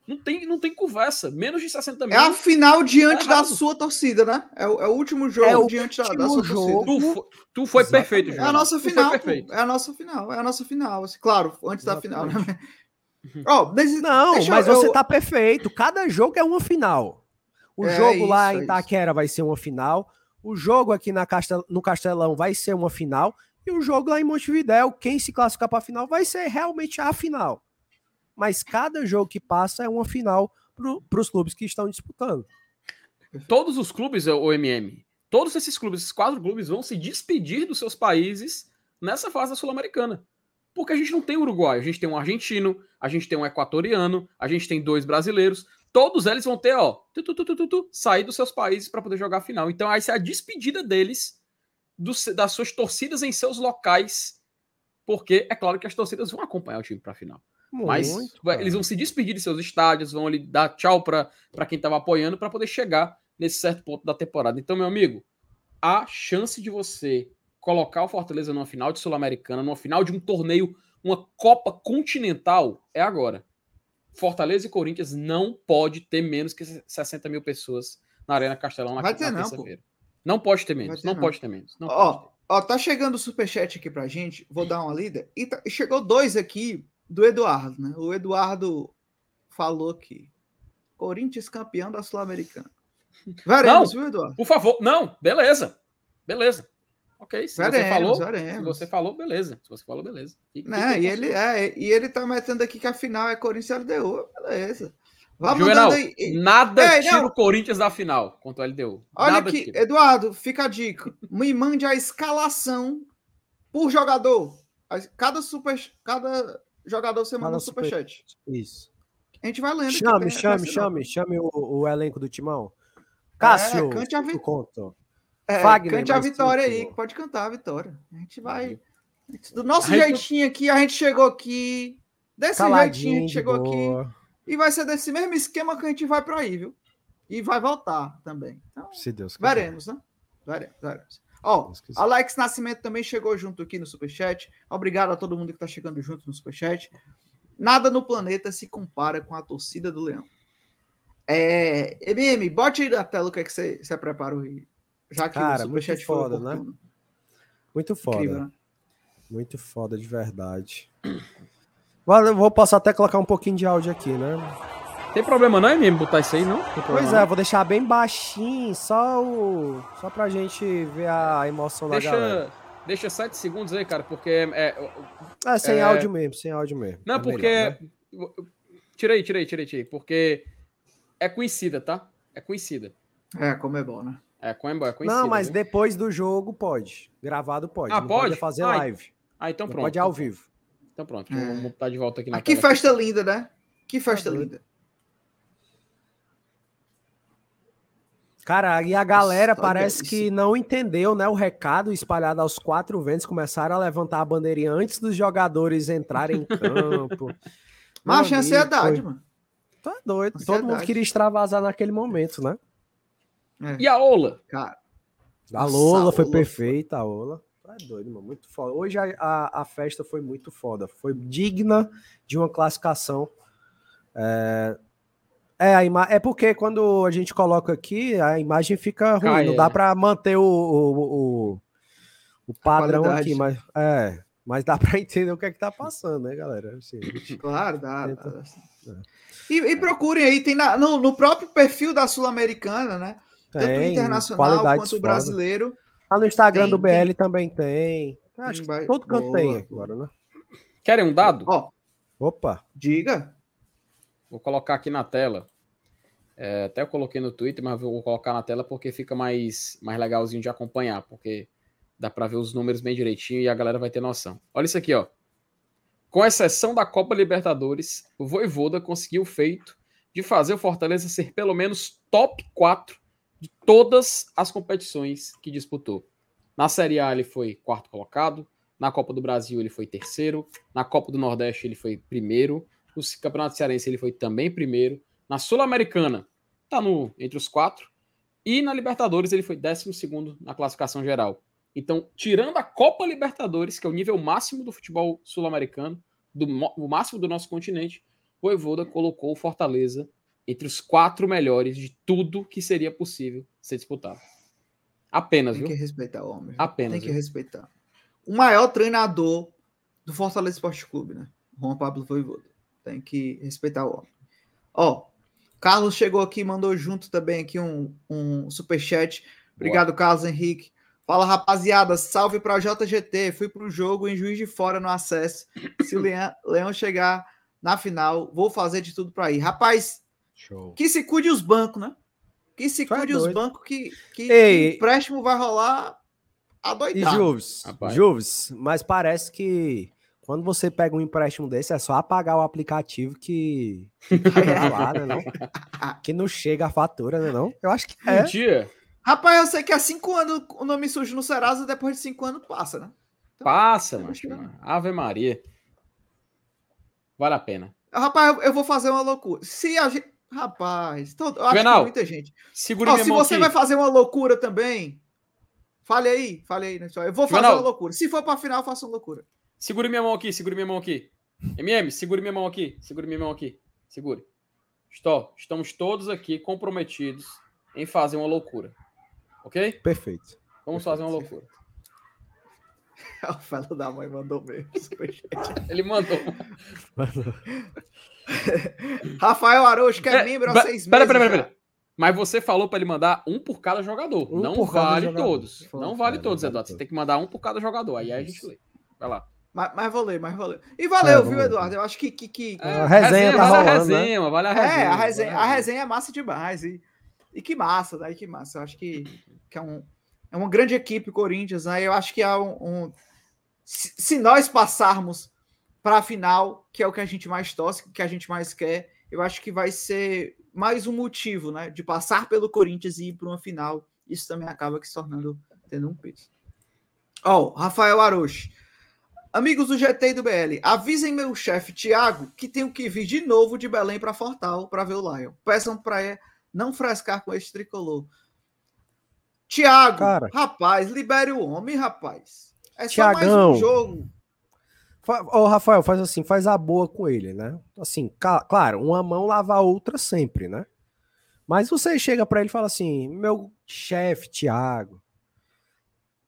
Não tem, não tem conversa. Menos de 60 mil. É a final diante é da sua torcida, né? É o, é o último jogo é o diante da, da, sua jogo. torcida. Tu, tu foi Exatamente. perfeito, João. É a nossa final. É a nossa final. É a nossa final. Claro, antes Exatamente. da final, né? Oh, mas, não, mas eu... você tá perfeito. Cada jogo é uma final. O é jogo isso, lá em é Itaquera vai ser uma final. O jogo aqui na Castel... no Castelão vai ser uma final. E o jogo lá em Montevidéu, quem se classificar para a final vai ser realmente a final. Mas cada jogo que passa é uma final para os clubes que estão disputando. Todos os clubes, o MM, todos esses clubes, esses quatro clubes, vão se despedir dos seus países nessa fase da Sul-Americana. Porque a gente não tem Uruguai, a gente tem um argentino, a gente tem um equatoriano, a gente tem dois brasileiros. Todos eles vão ter, ó, tu, tu, tu, sair dos seus países para poder jogar a final. Então, essa é a despedida deles dos, das suas torcidas em seus locais. Porque é claro que as torcidas vão acompanhar o time para a final. Muito, Mas cara. eles vão se despedir de seus estádios, vão ali dar tchau para quem estava apoiando para poder chegar nesse certo ponto da temporada. Então, meu amigo, a chance de você colocar o Fortaleza numa final de Sul-Americana, numa final de um torneio, uma Copa Continental, é agora. Fortaleza e Corinthians não pode ter menos que 60 mil pessoas na Arena Castelão na, terça-feira. Não pode ter menos, ter não, não, pode ter menos. ó, ó, tá chegando o superchat aqui pra gente, vou dar uma lida. E tá, chegou dois aqui do Eduardo, né? O Eduardo falou que Corinthians campeão da Sul-Americana. Veremos, não, viu, Eduardo? Por favor, não, beleza. Beleza. Ok, se veremos, você falou, veremos. se você falou, beleza. Se você falou, beleza. E, né? e ele é, e ele tá metendo aqui que a final é Corinthians e LDU, beleza. Vamos Juvenal, aí. nada é, tira não. o Corinthians da final contra o LDU. Olha nada aqui, tira. Eduardo, fica a dica. Me mande a escalação por jogador. Cada super, cada jogador você manda um superchat. Isso. A gente vai lendo. Chame, chame, chame, chame o, o, elenco do Timão. Cássio, é, cante a vi... conto. É, Fagner, cante a vitória aí, pode cantar a vitória. A gente vai. Do nosso jeitinho aqui, a gente chegou aqui. Desse Caladinho, jeitinho, a gente chegou boa. aqui. E vai ser desse mesmo esquema que a gente vai para aí, viu? E vai voltar também. Então, Se Deus quiser. Veremos, né? Veremos, veremos. Ó, Alex Nascimento também chegou junto aqui no Superchat. Obrigado a todo mundo que está chegando junto no Superchat. Nada no planeta se compara com a torcida do Leão. É, MM, bote aí na tela o que, é que você, você preparou aí. Já que Cara, o Superchat muito foda, né? Muito foda. Incrível, né? Muito foda de verdade. Vou passar até colocar um pouquinho de áudio aqui, né? Tem problema não, MM, botar isso aí, não? Pois é, vou deixar bem baixinho, só o... só pra gente ver a emoção deixa, da galera. Deixa sete segundos aí, cara, porque... É, é sem é... áudio mesmo, sem áudio mesmo. Não, é porque... Melhor, né? Tirei, tirei, tirei, tirei. Porque é conhecida, tá? É conhecida. É, como é bom, né? É, como é, é conhecida. Não, mas depois do jogo pode. Gravado pode. Ah, Não pode? pode fazer ah, live. Ah, então pronto. pode ao vivo. Então pronto, é. vamos botar de volta aqui na ah, Que festa aqui. linda, né? Que festa linda. Cara, e a galera Nossa, parece que não entendeu, né, o recado espalhado aos quatro ventos, começaram a levantar a bandeirinha antes dos jogadores entrarem em campo. Mas tinha ansiedade, mano. Tá doido. Ansiedade. Todo mundo queria extravasar naquele momento, né? É. E a Ola? Cara. A Lola foi Ola perfeita, a Ola. Tá doido, mano. Muito foda. Hoje a, a, a, festa foi muito foda. Foi digna de uma classificação. É, é, a ima... é porque quando a gente coloca aqui, a imagem fica ruim. Cai, não dá é. para manter o, o, o, o padrão aqui, mas é, mas dá para entender o que é que tá passando, né, galera? Assim, gente... Claro, dá. Tenta... dá. É. E, e, procurem aí, tem na, no, no, próprio perfil da Sul-Americana, né? Tem, Tanto o internacional quanto o brasileiro. Lá no Instagram tem, do BL tem... também tem. Acho que todo canto boa, tem agora, né? Querem um dado? Ó, Opa! Diga. Vou colocar aqui na tela. É, até eu coloquei no Twitter, mas vou colocar na tela porque fica mais, mais legalzinho de acompanhar, porque dá para ver os números bem direitinho e a galera vai ter noção. Olha isso aqui, ó. Com exceção da Copa Libertadores, o Voivoda conseguiu o feito de fazer o Fortaleza ser pelo menos top 4 de todas as competições que disputou. Na Série A ele foi quarto colocado, na Copa do Brasil ele foi terceiro, na Copa do Nordeste ele foi primeiro, no Campeonato Cearense ele foi também primeiro. Na Sul-Americana, tá no, entre os quatro. E na Libertadores ele foi décimo segundo na classificação geral. Então, tirando a Copa Libertadores, que é o nível máximo do futebol sul-americano, do o máximo do nosso continente, Voivoda colocou o Fortaleza entre os quatro melhores de tudo que seria possível ser disputado. Apenas, Tem viu? que respeitar o homem. Apenas. Tem que viu? respeitar. O maior treinador do Fortaleza Esporte Clube, né? Juan Pablo Voivoda. Tem que respeitar o homem. Ó, Carlos chegou aqui, mandou junto também aqui um, um superchat. Obrigado, Carlos Henrique. Fala, rapaziada. Salve para JGT. Fui para o jogo em Juiz de Fora no acesso. Se o Leão chegar na final, vou fazer de tudo para ir. Rapaz, Show. que se cuide os bancos, né? Que se Tu é cuide os doido. bancos que, que, Ei. que empréstimo vai rolar E adoidado. Juves, Rapaz. Juves, mas parece que quando você pega um empréstimo desse, é só apagar o aplicativo que, lá, né, não? Que não chega a fatura, né, não? Eu acho que Um é. dia Rapaz, eu sei que há cinco anos o nome surge no Serasa, depois de cinco anos passa, né? passa, eu mano. acho que não. Ave Maria. Vale a pena. Rapaz, eu, eu vou fazer uma loucura. Se a gente. Rapaz, todo, eu acho Juvenal, que muita gente. Segura minha se você aqui. vai fazer uma loucura também, fale aí, fale aí, né? Eu vou fazer Juvenal. uma loucura. Se for pra final, faça uma loucura. Segure minha mão aqui, segure minha mão aqui. MM, segure minha mão aqui, segure minha mão aqui. Segure. Estou, estamos todos aqui comprometidos em fazer uma loucura. Ok? Perfeito. Vamos fazer uma loucura. O felo da mãe mandou mesmo. Ele mandou. Rafael Araújo, que é, É, membro há seis pera, meses. pera, pera, pera. Mas você falou para ele mandar um por cada jogador. Um não vale jogador. todos. Foi, não vale todos, vale Eduardo. Você tem que mandar um por cada jogador. Aí a gente lê. Vai lá. Mas, mas valeu, mas valeu. E valeu, É, viu, Eduardo? Eu acho que. que, que... A resenha tá vale a rolando, né? resenha, mano, vale a resenha. É, a vale resenha, a resenha é massa demais. E, e que massa, né? Que massa. Eu acho que, que é, um, é uma grande equipe, o Corinthians, né? Eu acho que é um. um- se, se nós passarmos para a final, que é o que a gente mais torce, que a gente mais quer, eu acho que vai ser mais um motivo, né? De passar pelo Corinthians e ir para uma final. Isso também acaba se tornando tendo um peso. Ó, Rafael Aroche. Amigos do GT e do BL, avisem meu chefe Thiago que tenho que vir de novo de Belém para Fortal para ver o Lion. Peçam para não frescar com esse tricolor. Thiago, Cara. rapaz, libere o homem, rapaz. É só mais Thiagão. um jogo. Ô, Rafael, faz assim, faz a boa com ele, né? Assim, claro, uma mão lava a outra sempre, né? Mas você chega pra ele e fala assim: meu chefe, Thiago,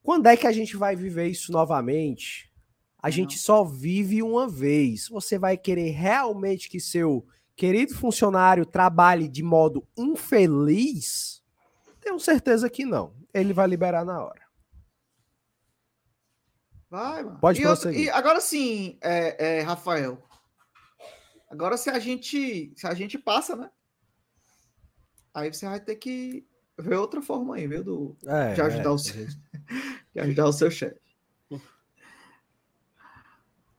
quando é que a gente vai viver isso novamente? A Não. gente só vive uma vez. Você vai querer realmente que seu querido funcionário trabalhe de modo infeliz? Tenho certeza que não. Ele vai liberar na hora. Vai, mano. Pode e, prosseguir. e agora sim, é, é, Rafael. Agora se a gente, se a gente passa, né? Aí você vai ter que ver outra forma aí, viu? Do, É, de ajudar é, o seu, de ajudar o seu chefe.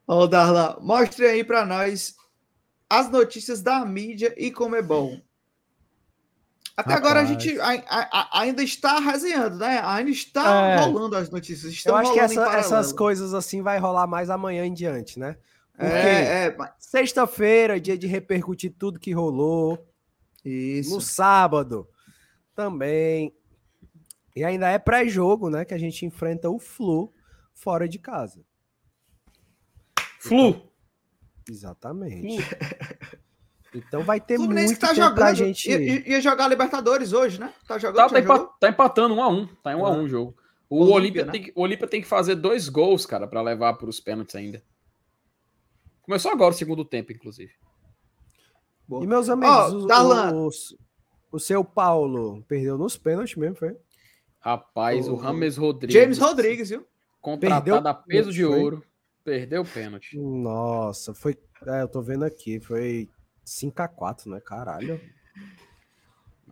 Ó, Darla, mostre aí para nós as notícias da mídia e como é bom. Até agora a Rapaz. gente a- a- a- ainda está resenhando, né? Ainda está É. rolando as notícias. Estão Eu acho que essa- essas coisas assim vai rolar mais amanhã em diante, né? Porque É, é, mas- sexta-feira, dia de repercutir tudo que rolou. isso. No sábado também. E ainda é pré-jogo, né? Que a gente enfrenta o Flu fora de casa. Flu. Exatamente. Então vai ter Fluminense muito que tá tempo jogando. pra gente. Ia, ia- ia jogar Libertadores hoje, né? Tá jogando. Tá, tá, tá empatando um a um. Tá em um a um o jogo. O Olímpia, Olímpia, né? tem, que- o Olímpia tem que fazer dois gols, cara, pra levar pros pênaltis ainda. Começou agora o segundo tempo, inclusive. E meus amigos, Ó, o, o, o seu Paulo perdeu nos pênaltis mesmo, foi? Rapaz, o, O- Rames Rodrigues. James Rodrigues, viu? Contratado Perdeu- a peso de foi? ouro. Perdeu o pênalti. Nossa, foi. É, eu tô vendo aqui, foi 5x4, né? Caralho.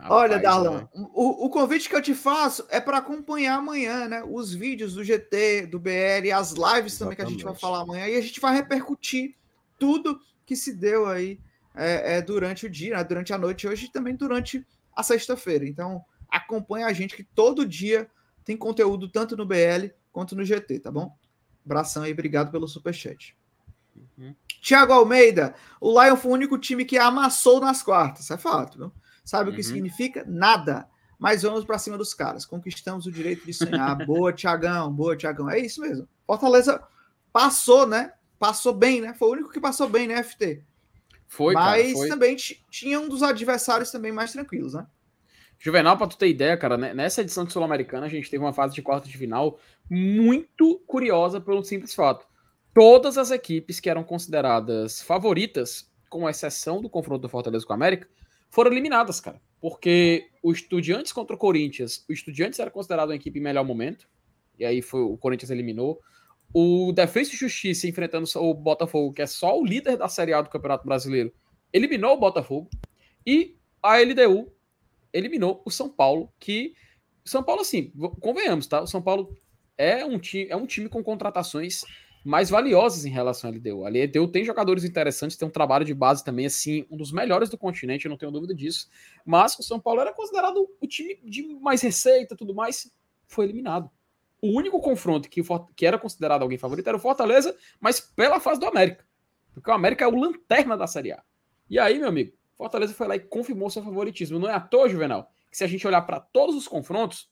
Olha, Rapaz, Darlan, é. o, o convite que eu te faço é para acompanhar amanhã, né? Os vídeos do GT, do BR, as lives também que a gente vai Exatamente. falar amanhã. E a gente vai repercutir tudo que se deu aí é, é, durante o dia, né? durante a noite hoje e também durante a sexta-feira. Então, acompanha a gente que todo dia tem conteúdo tanto no BL quanto no GT, tá bom? Abração aí, obrigado pelo superchat. Uhum. Tiago Almeida, o Lion foi o único time que amassou nas quartas, é fato, viu? Sabe o que Uhum. significa? Nada. Mas vamos para cima dos caras. Conquistamos o direito de sonhar. boa, Tiagão. Boa, Tiagão. É isso mesmo. Fortaleza passou, né? Passou bem, né? Foi o único que passou bem, né, FT? Foi, Mas cara, foi. também tinha um dos adversários também mais tranquilos, né? Juvenal, para tu ter ideia, cara, né, nessa edição de Sul-Americana a gente teve uma fase de quarta de final muito curiosa pelo simples fato. Todas as equipes que eram consideradas favoritas, com exceção do confronto do Fortaleza com a América, foram eliminadas, cara. Porque o Estudiantes contra o Corinthians, o Estudiantes era considerado uma equipe em melhor momento, e aí foi, o Corinthians eliminou. O Defesa e Justiça enfrentando o Botafogo, que é só o líder da Série A do Campeonato Brasileiro, eliminou o Botafogo. E a LDU eliminou o São Paulo, que. São Paulo, assim, convenhamos, tá? O São Paulo é um time, é um time com contratações mais valiosas em relação à LDU. A LDU tem jogadores interessantes, tem um trabalho de base também, assim, um dos melhores do continente, eu não tenho dúvida disso. Mas o São Paulo era considerado o time de mais receita tudo mais, foi eliminado. O único confronto que, que era considerado alguém favorito era o Fortaleza, mas pela fase do América. Porque o América é o lanterna da Série A. E aí, meu amigo, Fortaleza foi lá e confirmou seu favoritismo. Não é à toa, Juvenal, que se a gente olhar para todos os confrontos,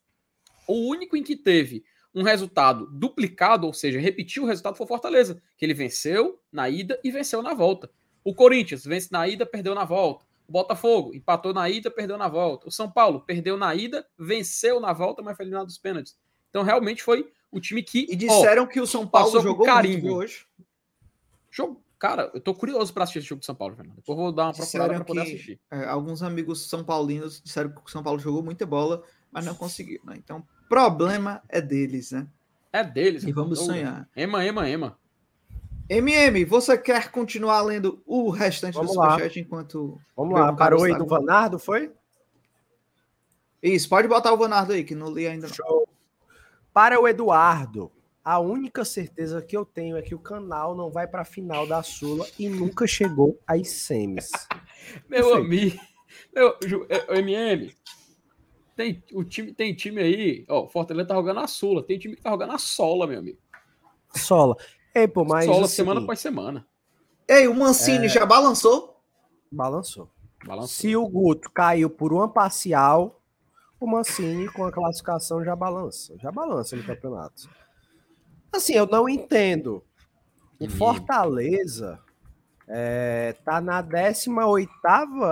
o único em que teve um resultado duplicado, ou seja, repetiu o resultado, foi Fortaleza, que ele venceu na ida e venceu na volta. O Corinthians vence na ida, perdeu na volta. O Botafogo empatou na ida, perdeu na volta. O São Paulo perdeu na ida, venceu na volta, mas foi eliminado dos pênaltis. Então realmente foi o time que. E disseram ó, que o São Paulo jogou carimbo hoje. Jogo, cara, eu tô curioso para assistir esse jogo do São Paulo, Fernando. Depois vou dar uma procurada para poder assistir. É, alguns amigos são paulinos disseram que o São Paulo jogou muita bola, mas não conseguiu, né? Então, problema é deles, né? É deles. E vamos então, sonhar. Ema, ema, ema. MM, você quer continuar lendo o restante vamos do superchat enquanto. Vamos lá, parou aí do Vanardo, foi? Isso, pode botar o Vanardo aí, que não li ainda. Não. Show. Para o Eduardo, a única certeza que eu tenho é que o canal não vai para a final da Sula e nunca chegou às semis. meu amigo, meu, MM, tem, o time, tem time aí, ó, o Fortaleza tá jogando a Sula, tem time que tá jogando a Sola, meu amigo. Sola. Ei, pô, mas. Sola assim, semana após semana. Ei, o Mancini é... já balançou? Balançou. balançou. Se o Guto caiu por uma parcial, o Mancini com a classificação já balança, já balança no campeonato. Assim, eu não entendo. O Fortaleza é, tá na 18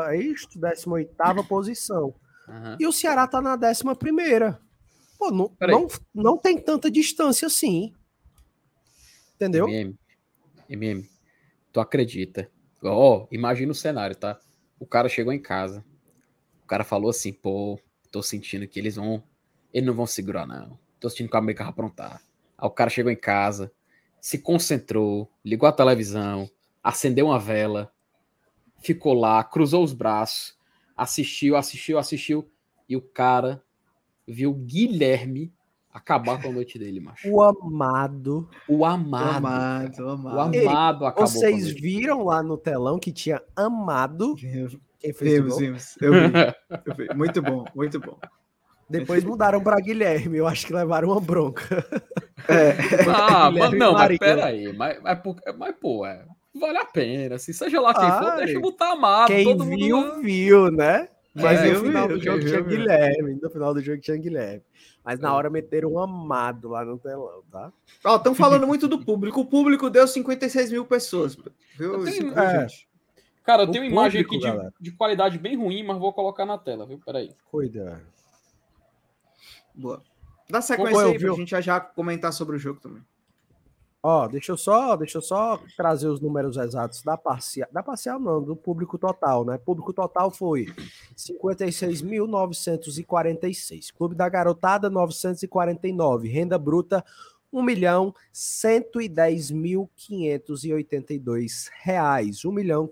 é isto? 18 posição. Uhum. E o Ceará tá na 11 primeira. Pô, não, não, não tem tanta distância assim. Entendeu? MM, MM tu acredita? Ó, oh, imagina o cenário, tá? O cara chegou em casa. O cara falou assim, pô, tô sentindo que eles vão. Eles não vão segurar, não. Tô sentindo que a América vai aprontar. Aí o cara chegou em casa, se concentrou, ligou a televisão, acendeu uma vela, ficou lá, cruzou os braços, assistiu, assistiu, assistiu. E o cara viu Guilherme acabar com a noite dele, macho. O amado. O amado. O amado, o amado. O amado Ei, acabou Vocês viram lá no telão que tinha amado? Quem fez vimos, vimos. Eu vi. Eu vi. Muito bom, muito bom. Depois mudaram para Guilherme, eu acho que levaram uma bronca. É. Ah, mas não, mas peraí, mas, mas, mas pô, é, vale a pena, assim, seja lá quem Ai, for, deixa eu botar amado. Quem viu, mundo... viu, né? Mas é, no final do jogo tinha Guilherme, no final do jogo tinha Guilherme. Mas na é. hora meteram um amado lá no telão, tá? Ó, estão falando muito do público. O público deu 56 mil pessoas. Viu? Tenho, é. Cara, eu tenho uma imagem aqui de, de, qualidade bem ruim, mas vou colocar na tela, viu? Peraí. Cuida. Boa. Dá sequência aí pra gente já, já comentar sobre o jogo também. Ó, deixa eu só, deixa eu só trazer os números exatos da parcial, da parcial não, do público total, né? Público total foi 56.946. Clube da Garotada 949, renda bruta 1 milhão 110.582 reais. 1 milhão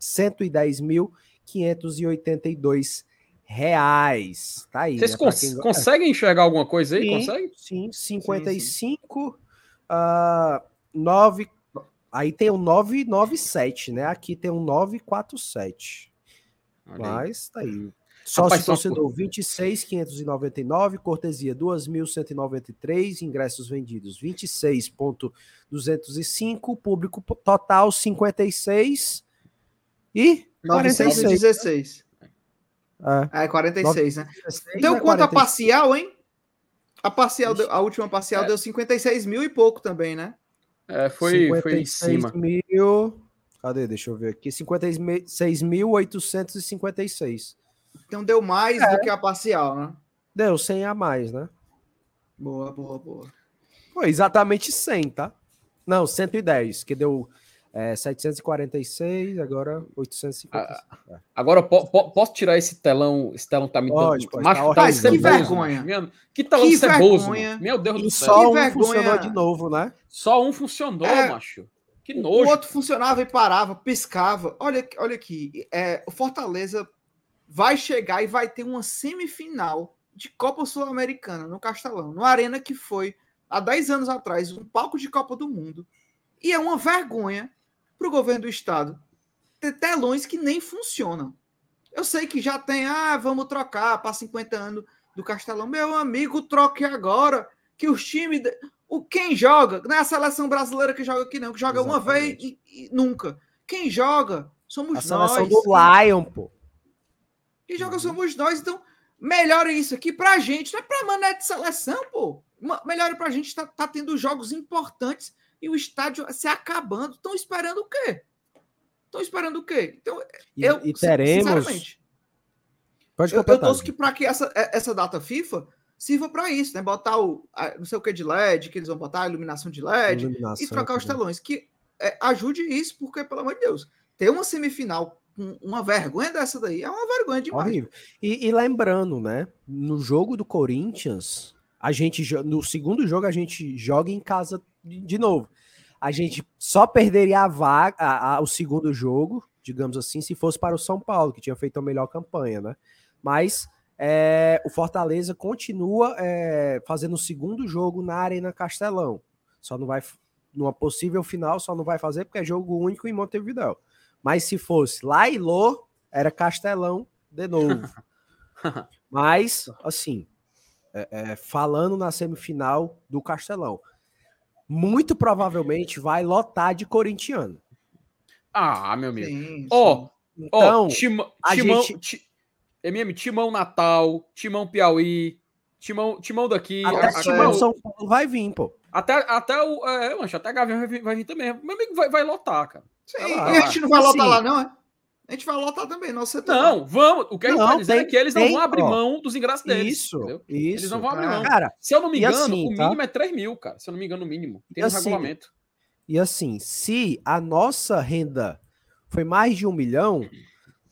110.582 reais. Tá aí. Vocês né? cons quem... conseguem enxergar alguma coisa aí? Sim, Consegue? Sim, 55 uh, 9. Aí tem um 997, né? Aqui tem um 947. Olha Mas tá aí. Sócio torcedor 26,599, cortesia 2.193, ingressos vendidos 26,205, público total 56 e 916. É, é 46, 916, né? Então, quanto a parcial, hein? A parcial, deu, a última parcial é. deu 56 mil e pouco também, né? É, foi, foi em cima. mil. Cadê? Deixa eu ver aqui. 56.856. Então deu mais é. do que a parcial, né? Deu 100 a mais, né? Boa, boa, boa. Foi exatamente 100, tá? Não, 110, que deu é, 746, agora 850. Ah, agora po, po, posso tirar esse telão? Esse telão tá me pode, pode, macho, tá, tá que vergonha. Meu, que telão que ceboso, vergonha. Meu Deus do céu. Só que um vergonha. funcionou de novo, né? Só um funcionou, é, macho. Que nojo. O outro funcionava e parava, piscava. Olha, olha aqui, é, o Fortaleza vai chegar e vai ter uma semifinal de Copa Sul-Americana no Castelão, no Arena que foi há 10 anos atrás um palco de Copa do Mundo. E é uma vergonha para o governo do estado ter telões que nem funcionam. Eu sei que já tem, ah, vamos trocar para 50 anos do Castelão. Meu amigo, troque agora que os times. O, quem joga, não é a seleção brasileira que joga aqui, não, que joga Exatamente. uma vez e, e, nunca. Quem joga somos a nós. A seleção do Lion, pô. Quem joga somos nós, então melhore isso aqui pra gente, não é pra mané de seleção, pô. Melhore pra gente, tá, tá tendo jogos importantes e o estádio se acabando. Estão esperando o quê? Estão esperando o quê? Então, e, eu, e teremos. Pode eu, eu torço que para que essa, é, essa data FIFA sirva para isso, né? Botar o não sei o que de LED, que eles vão botar a iluminação de LED iluminação, e trocar os telões. Que é, ajude isso, porque, pelo amor de Deus, ter uma semifinal com uma vergonha dessa daí é uma vergonha demais. Horrível. E, e lembrando, né? No jogo do Corinthians, a gente no segundo jogo a gente joga em casa de novo. A gente só perderia a vaga, a, a, o segundo jogo, digamos assim, se fosse para o São Paulo, que tinha feito a melhor campanha, né? Mas é, o Fortaleza continua é, fazendo o segundo jogo na Arena Castelão. Só não vai, numa possível final, só não vai fazer porque é jogo único em Montevideo. Mas se fosse lá e Lô, era Castelão de novo. Mas, assim, é, é, falando na semifinal do Castelão, muito provavelmente vai lotar de corintiano. Ah, meu amigo. Ó, então, oh, Timão, Timão, gente... MM, Timão Natal, Timão Piauí, Timão, Timão daqui. Até a, Timão São Paulo vai vir, pô. Até, até o. É, até a Gavião vai vir, vai vir também. Meu amigo vai, vai lotar, cara. Sim, e a gente não vai lotar assim, lá, não, é? A gente vai lotar também, nosso setor. Não, vamos. O que a gente vai dizer tem, é que eles não vão abrir ó, mão dos ingressos deles. Isso, entendeu? isso. Eles não vão abrir mão. Cara, se eu não me engano, assim, o tá? mínimo é 3 mil, cara. Se eu não me engano, o mínimo. Tem no assim, regulamento. E assim, se a nossa renda foi mais de um milhão,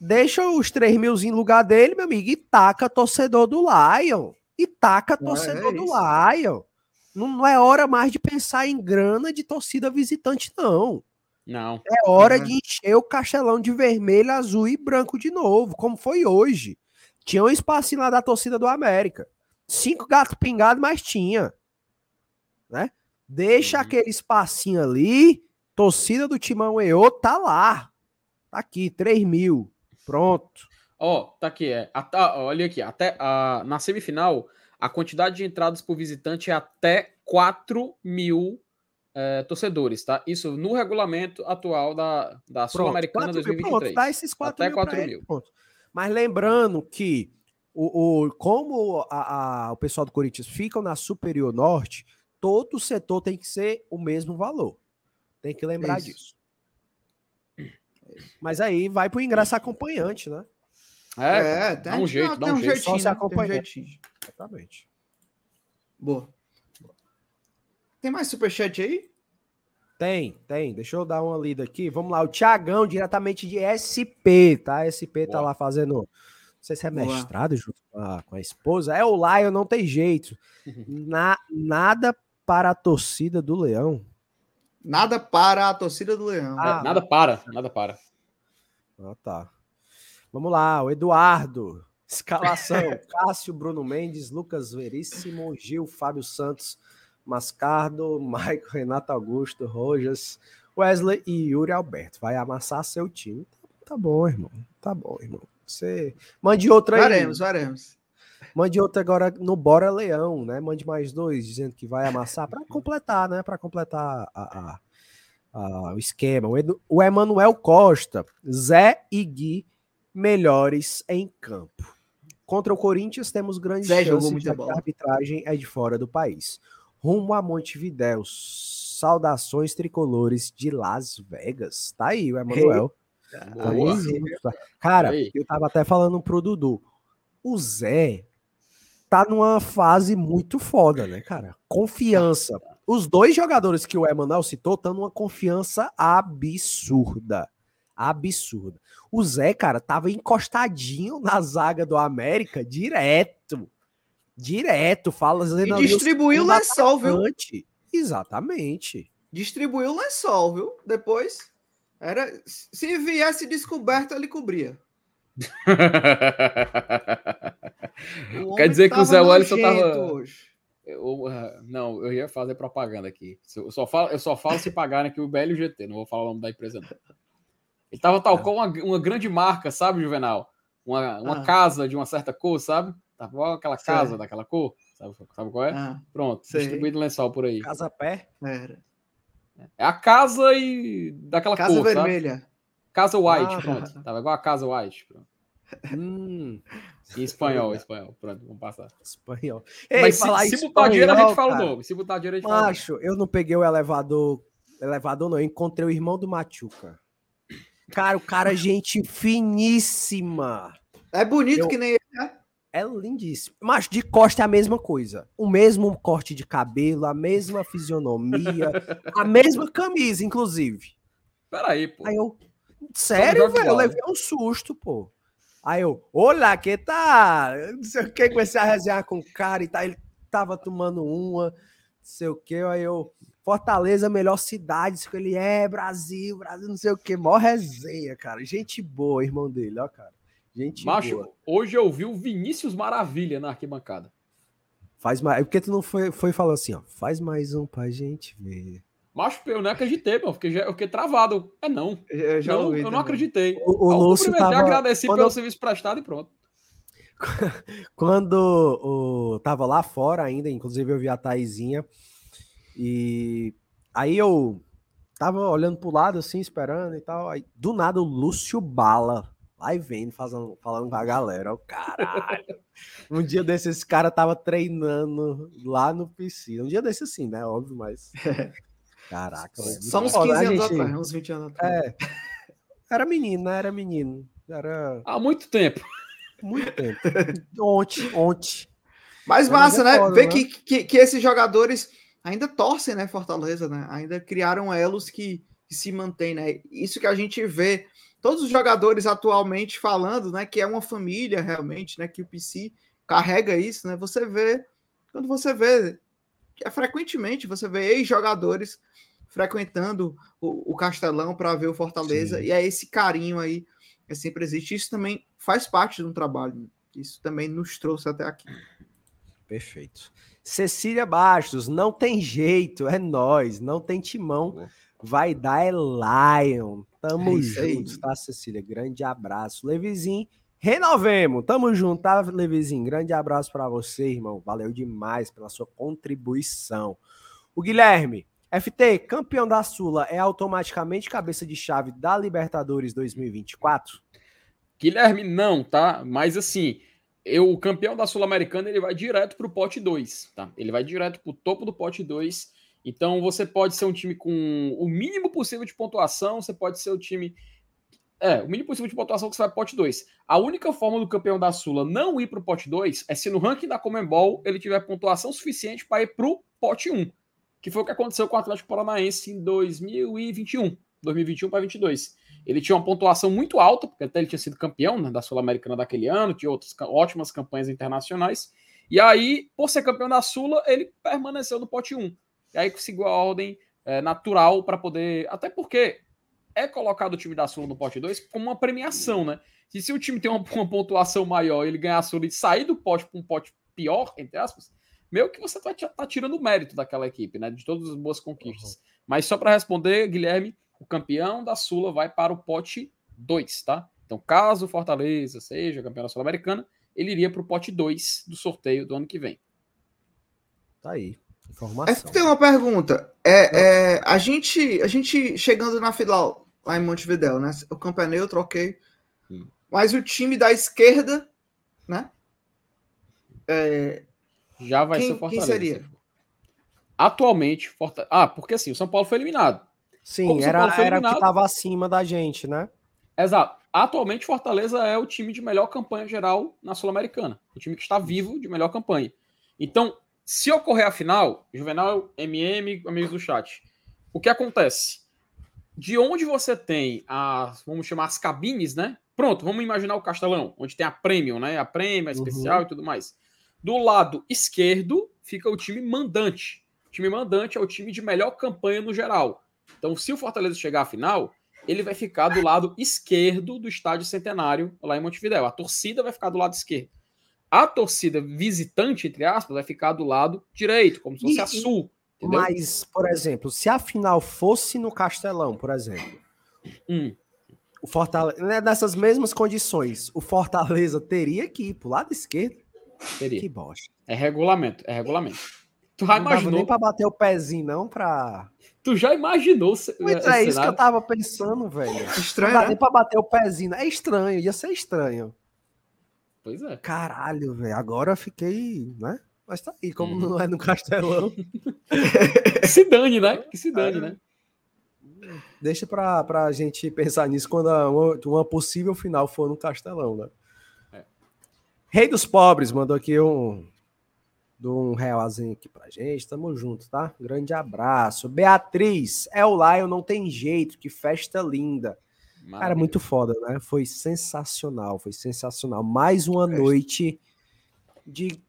deixa os 3 mil em lugar dele, meu amigo, e taca torcedor do Lion. E taca torcedor é do Lion. Não, não é hora mais de pensar em grana de torcida visitante, não. Não. É hora uhum. de encher o castelão de vermelho, azul e branco de novo, como foi hoje. Tinha um espacinho lá da torcida do América. Cinco gatos pingados, mas tinha. Né? Deixa uhum. aquele espacinho ali. Torcida do Timão EO tá lá. Tá aqui, 3 mil. Pronto. Ó, oh, tá aqui, é. Até, olha aqui, até uh, na semifinal, a quantidade de entradas por visitante é até 4 mil é, torcedores, tá? Isso no regulamento atual da, da Sul-Americana 2023. Pronto, dá esses 4 Até mil 4 mil. Mas lembrando que o, o como a, a, o pessoal do Corinthians fica na Superior Norte, todo o setor tem que ser o mesmo valor. Tem que lembrar Isso. disso. Mas aí vai pro ingresso acompanhante, né? É, é dá um jeito, dá um, um jeito. Jeitinho, Só se acompanhante. Exatamente. Boa. Tem mais superchat aí? Tem, tem. Deixa eu dar uma lida aqui. Vamos lá, o Tiagão, diretamente de SP, tá? SP tá Boa. tá lá fazendo. Não sei se é mestrado junto com a, com a esposa. É o Lion, não tem jeito. Na, nada para a torcida do Leão. Nada para a torcida do Leão. Ah, nada para, nada para. Ah, tá. Vamos lá, o Eduardo. Escalação: Cássio, Bruno Mendes, Lucas Veríssimo, Gil, Fábio Santos, Mascardo, Michael, Renato Augusto, Rojas, Wesley e Yuri Alberto. Vai amassar seu time. Tá bom, irmão. Tá bom, irmão. Você mande outra aí. Varemos, varemos. Mande outra agora no Bora Leão, né? Mande mais dois, dizendo que vai amassar para completar, né? Para completar a, a, a, o esquema. O, Edu, o Emanuel Costa, Zé e Gui, melhores em campo. Contra o Corinthians, temos grandes Zé chances de que a arbitragem é de fora do país rumo a Montevidéu. Saudações tricolores de Las Vegas. Tá aí o Emanuel. Tá aí, Cara, eu tava até falando pro Dudu. O Zé tá numa fase muito foda, né, cara? Confiança. Os dois jogadores que o Emanuel citou estão numa confiança absurda. Absurda. O Zé, cara, tava encostadinho na zaga do América direto. Direto, fala. E distribuiu o lençol, viu? Exatamente. Distribuiu o lençol, viu? Depois, era se viesse descoberto, ele cobria. Quer dizer que o Zé Wellington tava. Hoje. Eu, ah, não, eu ia fazer propaganda aqui. Eu só falo, eu só falo se pagarem aqui o BLGT, não vou falar o nome da empresa. Não. Ele tava tal qual uma, uma grande marca, sabe, Juvenal? Uma, uma ah. casa de uma certa cor, sabe? Tava aquela casa Sei. daquela cor. Sabe, sabe qual é? Ah, Pronto, sei. distribuído lençol por aí. Casa pé? Era. É a casa e daquela casa cor, vermelha. Sabe? Casa White, ah, pronto. Tava igual a Casa White. Pronto. Hum. Em espanhol, espanhol. Pronto, vamos passar. Espanhol. Ei, Mas se, se botar dinheiro, a gente fala o nome. Se botar dinheiro, a gente fala Macho, eu não peguei o elevador. Elevador não, eu encontrei o irmão do Machuca. Cara, o cara, é gente finíssima. É bonito eu... que nem ele, né? É lindíssimo. Mas de costa é a mesma coisa. O mesmo corte de cabelo, a mesma fisionomia, a mesma camisa, inclusive. Peraí, pô. Aí eu. Sério, velho? Eu levei um susto, pô. Aí eu, olá, que tal? Não sei o que, comecei a resenhar com o cara e tal. Ele tava tomando uma, não sei o que. Aí eu, Fortaleza, melhor cidade. Ele é Brasil, Brasil, não sei o que. Mó resenha, cara. Gente boa, irmão dele, ó, cara. Gente Macho, boa. hoje eu vi o Vinícius Maravilha na arquibancada. Faz mais. É porque tu não foi, foi falando assim, ó. Faz mais um pra gente ver. Macho, eu não acreditei, mano. Fiquei, eu fiquei travado. É não. Eu, já não, eu não acreditei. O, o Lúcio tava... agradeci Quando... pelo serviço prestado e pronto. Quando o... tava lá fora ainda, inclusive eu vi a Taizinha. E aí eu tava olhando pro lado assim, esperando e tal. Aí, do nada o Lúcio Bala Aí vem fazendo, falando com a galera, o caralho. um dia desse, esse cara tava treinando lá no PC. Um dia desse assim, né? Óbvio, mas. Caraca, Só uns 15 anos gente... atrás, uns 20 anos atrás. É. Era menino, né? Era menino. Era. Há muito tempo. Muito tempo. ontem, ontem. Mas massa, é né? Foda, Ver né? Que, que, que esses jogadores ainda torcem, né? Fortaleza, né? Ainda criaram elos que, que se mantêm, né? Isso que a gente vê todos os jogadores atualmente falando, né, que é uma família realmente, né, que o PC carrega isso, né? Você vê quando você vê é frequentemente você vê ex-jogadores frequentando o, o Castelão para ver o Fortaleza Sim. e é esse carinho aí que sempre existe. Isso também faz parte do trabalho. Isso também nos trouxe até aqui. Perfeito. Cecília Bastos, não tem jeito, é nós, não tem timão. Vai dar é Lion. Tamo é junto, tá, Cecília? Grande abraço. Levizinho, renovemos. Tamo junto, tá, Levizinho? Grande abraço para você, irmão. Valeu demais pela sua contribuição. O Guilherme, FT, campeão da Sula, é automaticamente cabeça de chave da Libertadores 2024? Guilherme, não, tá? Mas assim, eu, o campeão da Sul-Americana, ele vai direto pro pote 2, tá? Ele vai direto pro topo do pote 2 então você pode ser um time com o mínimo possível de pontuação, você pode ser o time. É, o mínimo possível de pontuação que você vai pro pote 2. A única forma do campeão da Sula não ir pro pote 2 é se no ranking da Comembol ele tiver pontuação suficiente para ir pro pote 1. Um, que foi o que aconteceu com o Atlético Paranaense em 2021. 2021 para 22. Ele tinha uma pontuação muito alta, porque até ele tinha sido campeão né, da Sul-Americana daquele ano, tinha outras ótimas campanhas internacionais. E aí, por ser campeão da Sula, ele permaneceu no pote 1. E aí conseguiu a ordem é, natural para poder. Até porque é colocado o time da Sula no pote 2 como uma premiação, né? E se o time tem uma, uma pontuação maior, ele ganhar a Sula e sair do pote para um pote pior, entre aspas, meio que você tá, tá tirando o mérito daquela equipe, né? De todas as boas conquistas. Uhum. Mas só para responder, Guilherme, o campeão da Sula vai para o pote 2, tá? Então, caso o Fortaleza seja campeão da Sul-Americana, ele iria para o pote 2 do sorteio do ano que vem. Tá aí. Informação. tem uma pergunta. É, é, a, gente, a gente chegando na final lá em Montevideo, né? O campo é neutro, ok. Hum. Mas o time da esquerda, né? É, Já vai quem, ser Fortaleza. Quem seria? atualmente. Forta... Ah, porque assim, o São Paulo foi eliminado. Sim, era, era o que estava acima da gente, né? Exato. Atualmente, Fortaleza é o time de melhor campanha geral na Sul-Americana. O time que está vivo de melhor campanha. Então, se ocorrer a final, Juvenal, MM, amigos do chat, o que acontece? De onde você tem as, vamos chamar as cabines, né? Pronto, vamos imaginar o Castelão, onde tem a Premium, né? A Premium, a especial uhum. e tudo mais. Do lado esquerdo fica o time mandante. O time mandante é o time de melhor campanha no geral. Então, se o Fortaleza chegar à final, ele vai ficar do lado esquerdo do estádio Centenário, lá em Montevidéu. A torcida vai ficar do lado esquerdo. A torcida visitante, entre aspas, vai ficar do lado direito, como se fosse e, a sul. Entendeu? Mas, por exemplo, se a final fosse no Castelão, por exemplo, hum. o Fortaleza, né, nessas mesmas condições, o Fortaleza teria que ir pro lado esquerdo? Teria. Que bosta. É regulamento, é regulamento. Tu já não imaginou? nem pra bater o pezinho, não, pra. Tu já imaginou? Mas é isso que eu tava pensando, velho. Estranho. Não dá né? nem pra bater o pezinho. É estranho, ia ser estranho. Pois é. Caralho, velho. Agora eu fiquei, né? Mas tá aí, como hum. não é no Castelão. que se dane, né? Que se dane, é. né? Deixa pra, pra gente pensar nisso quando uma, uma possível final for no Castelão, né? É. Rei dos Pobres mandou aqui um, um realzinho aqui pra gente. Tamo junto, tá? Grande abraço. Beatriz, é o Lion, não tem jeito, que festa linda. Maravilha. Cara, muito foda, né? Foi sensacional, foi sensacional. Mais uma noite de.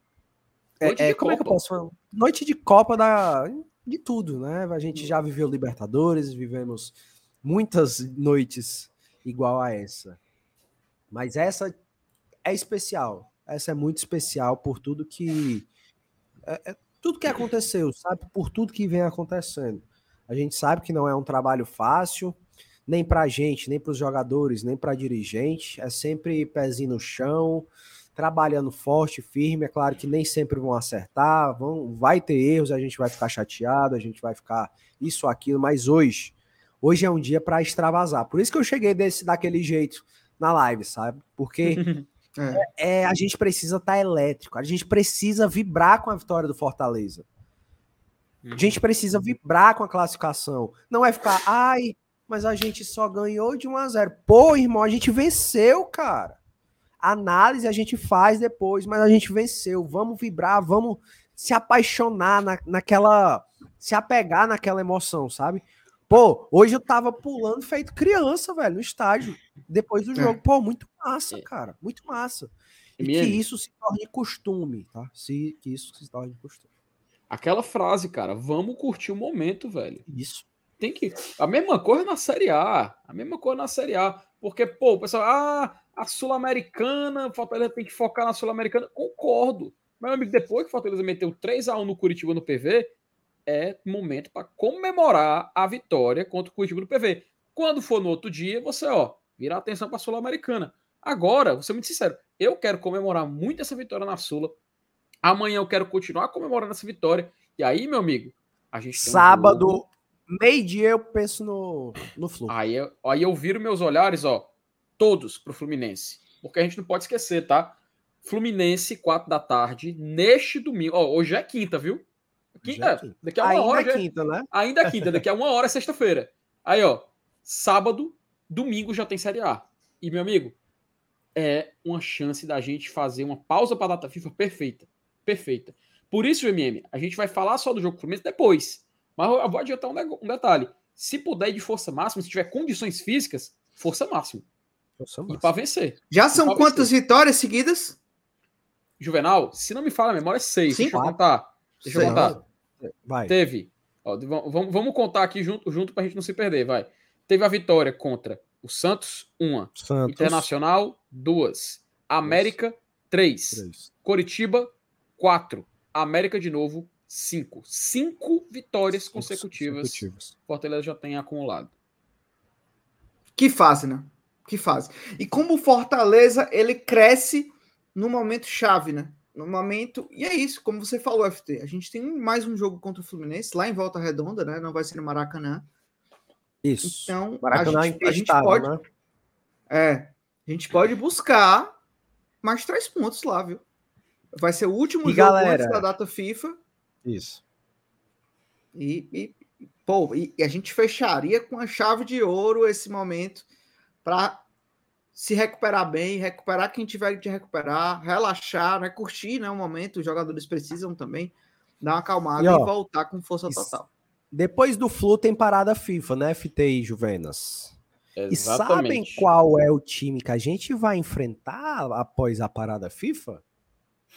Noite é, de como Copa. é que eu posso falar? Noite de Copa da, de tudo, né? A gente já viveu Libertadores, vivemos muitas noites igual a essa. Mas essa é especial. Essa é muito especial por tudo que. É, é, tudo que aconteceu, sabe? Por tudo que vem acontecendo. A gente sabe que não é um trabalho fácil nem para a gente, nem para os jogadores, nem para dirigente. É sempre pezinho no chão, trabalhando forte, firme. É claro que nem sempre vão acertar, vão, vai ter erros, a gente vai ficar chateado, a gente vai ficar isso, aquilo, mas hoje, hoje é um dia para extravasar. Por isso que eu cheguei desse, daquele jeito na live, sabe? Porque é. é a gente precisa estar tá elétrico, a gente precisa vibrar com a vitória do Fortaleza. A gente precisa vibrar com a classificação. Não é ficar, ai, mas a gente só ganhou de 1 a 0. Pô, irmão, a gente venceu, cara. Análise a gente faz depois, mas a gente venceu. Vamos vibrar, vamos se apaixonar na, naquela. Se apegar naquela emoção, sabe? Pô, hoje eu tava pulando feito criança, velho, no estádio, depois do é. jogo. Pô, muito massa, é. cara, muito massa. E que isso se torne costume, tá? Se, que isso se torne costume. Aquela frase, cara, vamos curtir o momento, velho. Isso tem que. A mesma coisa na Série A. A mesma coisa na Série A. Porque, pô, o pessoal, ah, a Sul-Americana, o Fortaleza tem que focar na Sul-Americana. Concordo. Meu amigo, depois que o Fortaleza meteu 3x1 no Curitiba no PV, é momento para comemorar a vitória contra o Curitiba no PV. Quando for no outro dia, você, ó, vira atenção para a Sul-Americana. Agora, vou ser muito sincero, eu quero comemorar muito essa vitória na Sula. Amanhã eu quero continuar comemorando essa vitória. E aí, meu amigo, a gente Sábado, um meio-dia eu penso no, no Flu. Aí, eu, aí eu viro meus olhares, ó, todos pro Fluminense. Porque a gente não pode esquecer, tá? Fluminense, 4 da tarde, neste domingo. Ó, hoje é quinta, viu? Quinta, é daqui a uma Ainda hora. É quinta, né? Ainda é quinta, daqui a uma hora é sexta-feira. Aí, ó, sábado, domingo já tem Série A. E, meu amigo, é uma chance da gente fazer uma pausa para a data FIFA perfeita. Perfeita. Por isso, MM, a gente vai falar só do jogo Fluminense depois. Mas eu vou adiantar um, detalhe. Se puder ir de força máxima, se tiver condições físicas, força máxima. Força máxima. E para vencer. Já são quantas vencer. vitórias seguidas? Juvenal, se não me fala a memória, é seis. Sim, Deixa eu contar. Deixa eu contar. Vai. Teve. Ó, vamos, vamos contar aqui junto, junto para a gente não se perder, vai. Teve a vitória contra o Santos, uma. Santos. Internacional, duas. América, três. três. Coritiba, quatro. América de novo, Cinco. Cinco vitórias consecutivas, consecutivas. Fortaleza já tem acumulado. Que fase, né? Que fase. E como o Fortaleza, ele cresce no momento chave, né? No momento. E é isso, como você falou, FT. A gente tem mais um jogo contra o Fluminense, lá em Volta Redonda, né? Não vai ser no Maracanã. Isso. Então, Maracanã a gente, a gente pode. Né? É. A gente pode buscar mais três pontos lá, viu? Vai ser o último e jogo galera, antes da data FIFA. Isso. E, e pô, e, e a gente fecharia com a chave de ouro esse momento para se recuperar bem, recuperar quem tiver de recuperar, relaxar, né, curtir né, o momento. Os jogadores precisam também dar uma acalmada e, ó, e voltar com força total. Depois do Flu tem parada FIFA, né, FTI Juvenas? Exatamente. E sabem qual é o time que a gente vai enfrentar após a parada FIFA?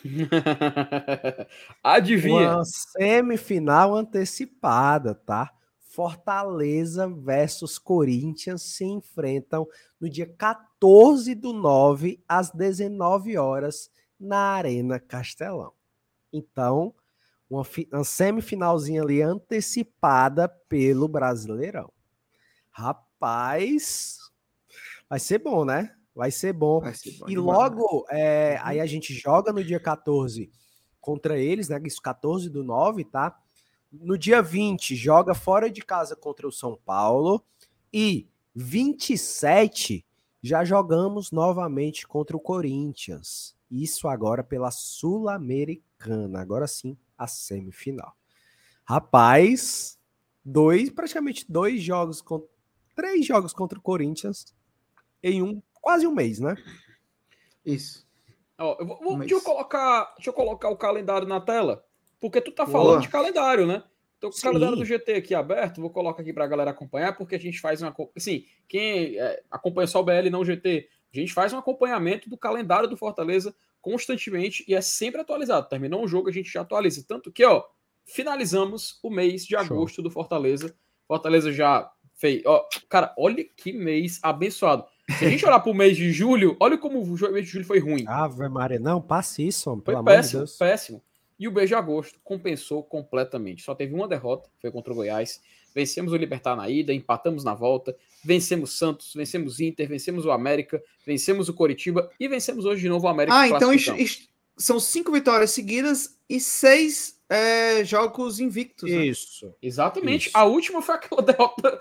Adivinha? Uma semifinal antecipada, tá? Fortaleza versus Corinthians se enfrentam no dia 14 do 9 às 19 horas na Arena Castelão. Então, uma, uma semifinalzinha ali antecipada pelo Brasileirão. Rapaz, vai ser bom, né? Vai ser bom. Vai ser bom e logo, é, uhum. aí a gente joga no dia 14 contra eles, né? Isso 14 do 9, tá? No dia 20, joga fora de casa contra o São Paulo. E 27, já jogamos novamente contra o Corinthians. Isso agora pela Sul-Americana. Agora sim, a semifinal. Rapaz, dois, praticamente dois jogos, com, três jogos contra o Corinthians em um, quase um mês, né? Isso. Ó, eu vou, um deixa, eu colocar, deixa eu colocar o calendário na tela. Porque tu tá falando Boa. de calendário, né? Tô com o calendário do GT aqui aberto, vou colocar aqui para a galera acompanhar, porque a gente faz uma. Assim, quem é, acompanha só o BL não o GT, a gente faz um acompanhamento do calendário do Fortaleza constantemente e é sempre atualizado. Terminou um jogo, a gente já atualiza. Tanto que, ó, finalizamos o mês de agosto Show. do Fortaleza. Fortaleza já fez. Ó, cara, olha que mês abençoado. Se a gente olhar para o mês de julho, olha como o mês de julho foi ruim. Ave Maria, não, passe isso, homem, foi péssimo, de péssimo. E o beijo de agosto compensou completamente. Só teve uma derrota, foi contra o Goiás. Vencemos o Libertar na ida, empatamos na volta, vencemos Santos, vencemos Inter, vencemos o América, vencemos o Coritiba e vencemos hoje de novo o América. Ah, então são cinco vitórias seguidas e seis é, jogos invictos. Né? Isso. Exatamente. Isso. A última foi aquela derrota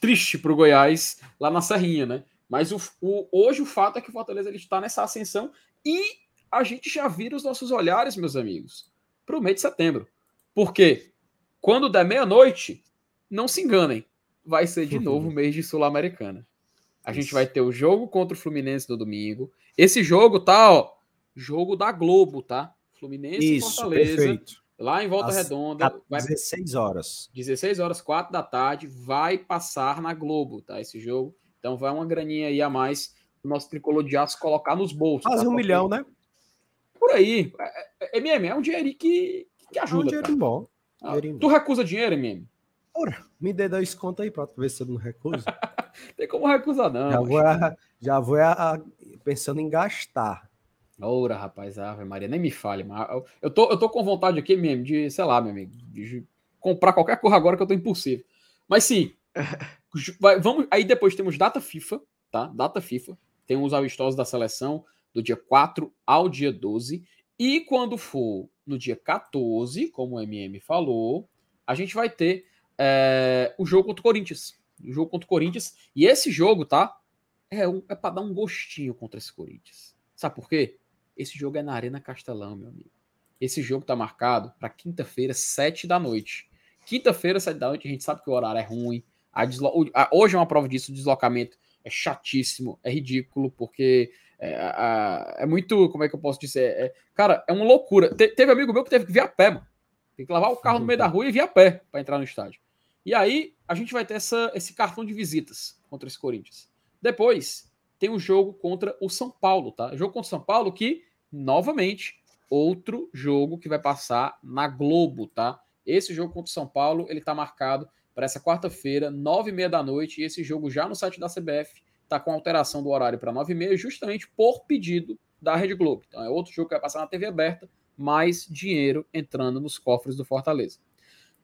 triste para o Goiás lá na Serrinha, né? Mas o, o, hoje o fato é que o Fortaleza ele está nessa ascensão e a gente já vira os nossos olhares, meus amigos, para o mês de setembro. Porque quando der meia-noite, não se enganem, vai ser de novo mês de Sul-Americana. A gente vai ter o jogo contra o Fluminense no domingo. Esse jogo tá, ó, jogo da Globo, tá? Fluminense Isso, e Fortaleza. Perfeito. Lá em Volta Às Redonda. Vai, 16 horas. 16 horas, 4 da tarde, vai passar na Globo, tá? Esse jogo. Então vai uma graninha aí a mais o nosso tricolor de aço colocar nos bolsos. Quase tá? um milhão, né? Por aí. É, MM, é, um dinheirinho que, que ajuda. É um dinheiro bom. Ah, tu recusa dinheiro, MM? Ora, me dê dois contos aí pra ver se eu não recuso. Tem como recusar, não. Já vou, a, já vou a, pensando em gastar. Ora, rapaz, Ave Maria, nem me fale. Mas eu, tô, eu tô com vontade aqui mesmo de, sei lá, meu amigo, de comprar qualquer coisa agora que eu tô impossível. Mas sim, vai, vamos. Aí depois temos data FIFA, tá? Data FIFA. Tem os amistosos da seleção do dia 4 ao dia 12. E quando for no dia 14, como o MM falou, a gente vai ter é, o jogo contra o Corinthians. O jogo contra o Corinthians. E esse jogo, tá? É, um, é para dar um gostinho contra esse Corinthians. Sabe por quê? Esse jogo é na Arena Castelão, meu amigo. Esse jogo tá marcado para quinta-feira, 7 da noite. Quinta-feira, 7 da noite, a gente sabe que o horário é ruim. A deslo... Hoje é uma prova disso, o deslocamento é chatíssimo, é ridículo, porque é, é, muito, como é que eu posso dizer? É, cara, é uma loucura. Te, teve amigo meu que teve que vir a pé, mano. Tem que lavar o carro no meio da rua e vir a pé para entrar no estádio. E aí a gente vai ter essa, esse cartão de visitas contra esse Corinthians. Depois tem o jogo contra o São Paulo, tá? Jogo contra o São Paulo que, novamente, outro jogo que vai passar na Globo, tá? Esse jogo contra o São Paulo, ele tá marcado para essa quarta-feira, nove e meia da noite, e esse jogo já no site da CBF está com alteração do horário para 9h30, justamente por pedido da Rede Globo. Então é outro jogo que vai passar na TV aberta, mais dinheiro entrando nos cofres do Fortaleza.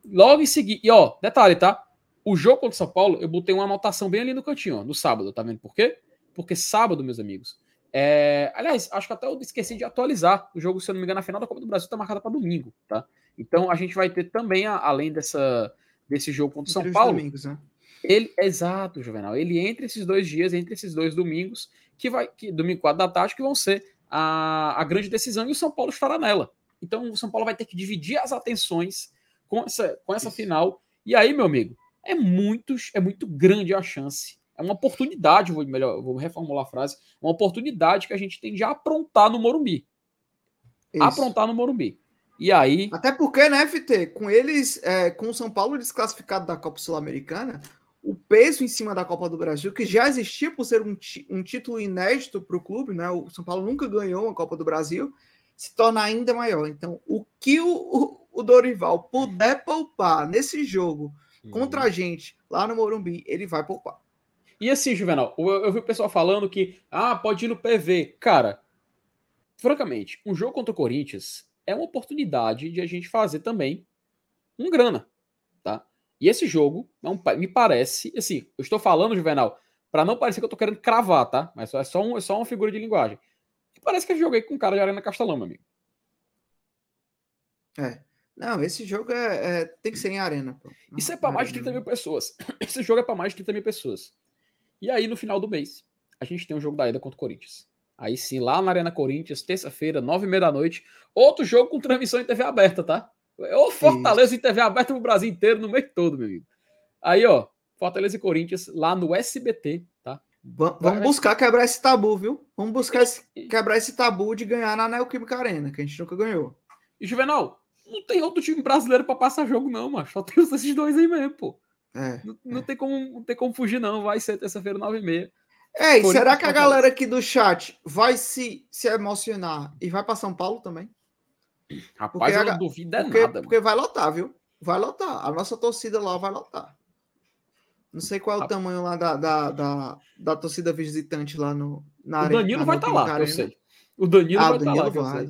Logo em seguida, e ó, detalhe, tá? O jogo contra o São Paulo, eu botei uma anotação bem ali no cantinho, ó, no sábado, tá vendo por quê? Porque sábado, meus amigos, é... aliás, acho que até eu esqueci de atualizar o jogo, se eu não me engano, na final da Copa do Brasil está marcada para domingo, tá? Então a gente vai ter também, além dessa, desse jogo contra o São Paulo, domingos, né? Ele, exato, Juvenal. Ele entre esses dois dias, entre esses dois domingos, que vai, que domingo 4 da tarde, que vão ser a, a grande decisão, e o São Paulo estará nela. Então o São Paulo vai ter que dividir as atenções com essa, com essa final. E aí, meu amigo, é muito, é muito grande a chance. É uma oportunidade, vou melhor, vou reformular a frase, uma oportunidade que a gente tem de aprontar no Morumbi. Isso. Aprontar no Morumbi. E aí. Até porque, né, FT, com eles, é, com o São Paulo desclassificado da Copa Sul-Americana, o peso em cima da Copa do Brasil, que já existia por ser um, um título inédito para o clube, né? O São Paulo nunca ganhou uma Copa do Brasil, se torna ainda maior. Então, o que o, o, Dorival puder poupar nesse jogo contra a gente lá no Morumbi, ele vai poupar. E assim, Juvenal, eu, eu vi o pessoal falando que ah, pode ir no PV. Cara, francamente, um jogo contra o Corinthians é uma oportunidade de a gente fazer também um grana? E esse jogo não me parece, assim, eu estou falando, Juvenal, para não parecer que eu estou querendo cravar, tá? Mas é só, um, é só uma figura de linguagem. E parece que eu joguei com um cara de Arena Castelão, meu amigo. É. Não, esse jogo é, é tem que ser em arena. Pô. Isso é para mais de 30 mil pessoas. Esse jogo é para mais de 30 mil pessoas. E aí, no final do mês, a gente tem um jogo da ida contra o Corinthians. Aí sim, lá na Arena Corinthians, terça-feira, nove e meia da noite. Outro jogo com transmissão em TV aberta, tá? Ô Fortaleza Isso. em TV aberta no Brasil inteiro, no mês todo, meu amigo. Aí, ó, Fortaleza e Corinthians lá no SBT, tá? Vamos buscar quebrar esse tabu, viu? Vamos buscar esse, quebrar esse tabu de ganhar na Neoquímica Arena, que a gente nunca ganhou. E Juvenal, não tem outro time brasileiro para passar jogo, não, mas só tem esses dois aí mesmo, pô. É, não, não é. Tem como, não tem como fugir, não. Vai ser terça-feira, nove e meia. É, e será que a galera aqui do chat vai se, se emocionar e vai para São Paulo também? Rapaz, porque eu não duvido é porque, nada. Porque vai lotar, viu? Vai lotar. A nossa torcida lá vai lotar. Não sei qual é o tamanho lá da, da, da, da torcida visitante lá no, na O Danilo vai estar tá lá, eu sei. O Danilo ah, vai estar tá lá. Vai.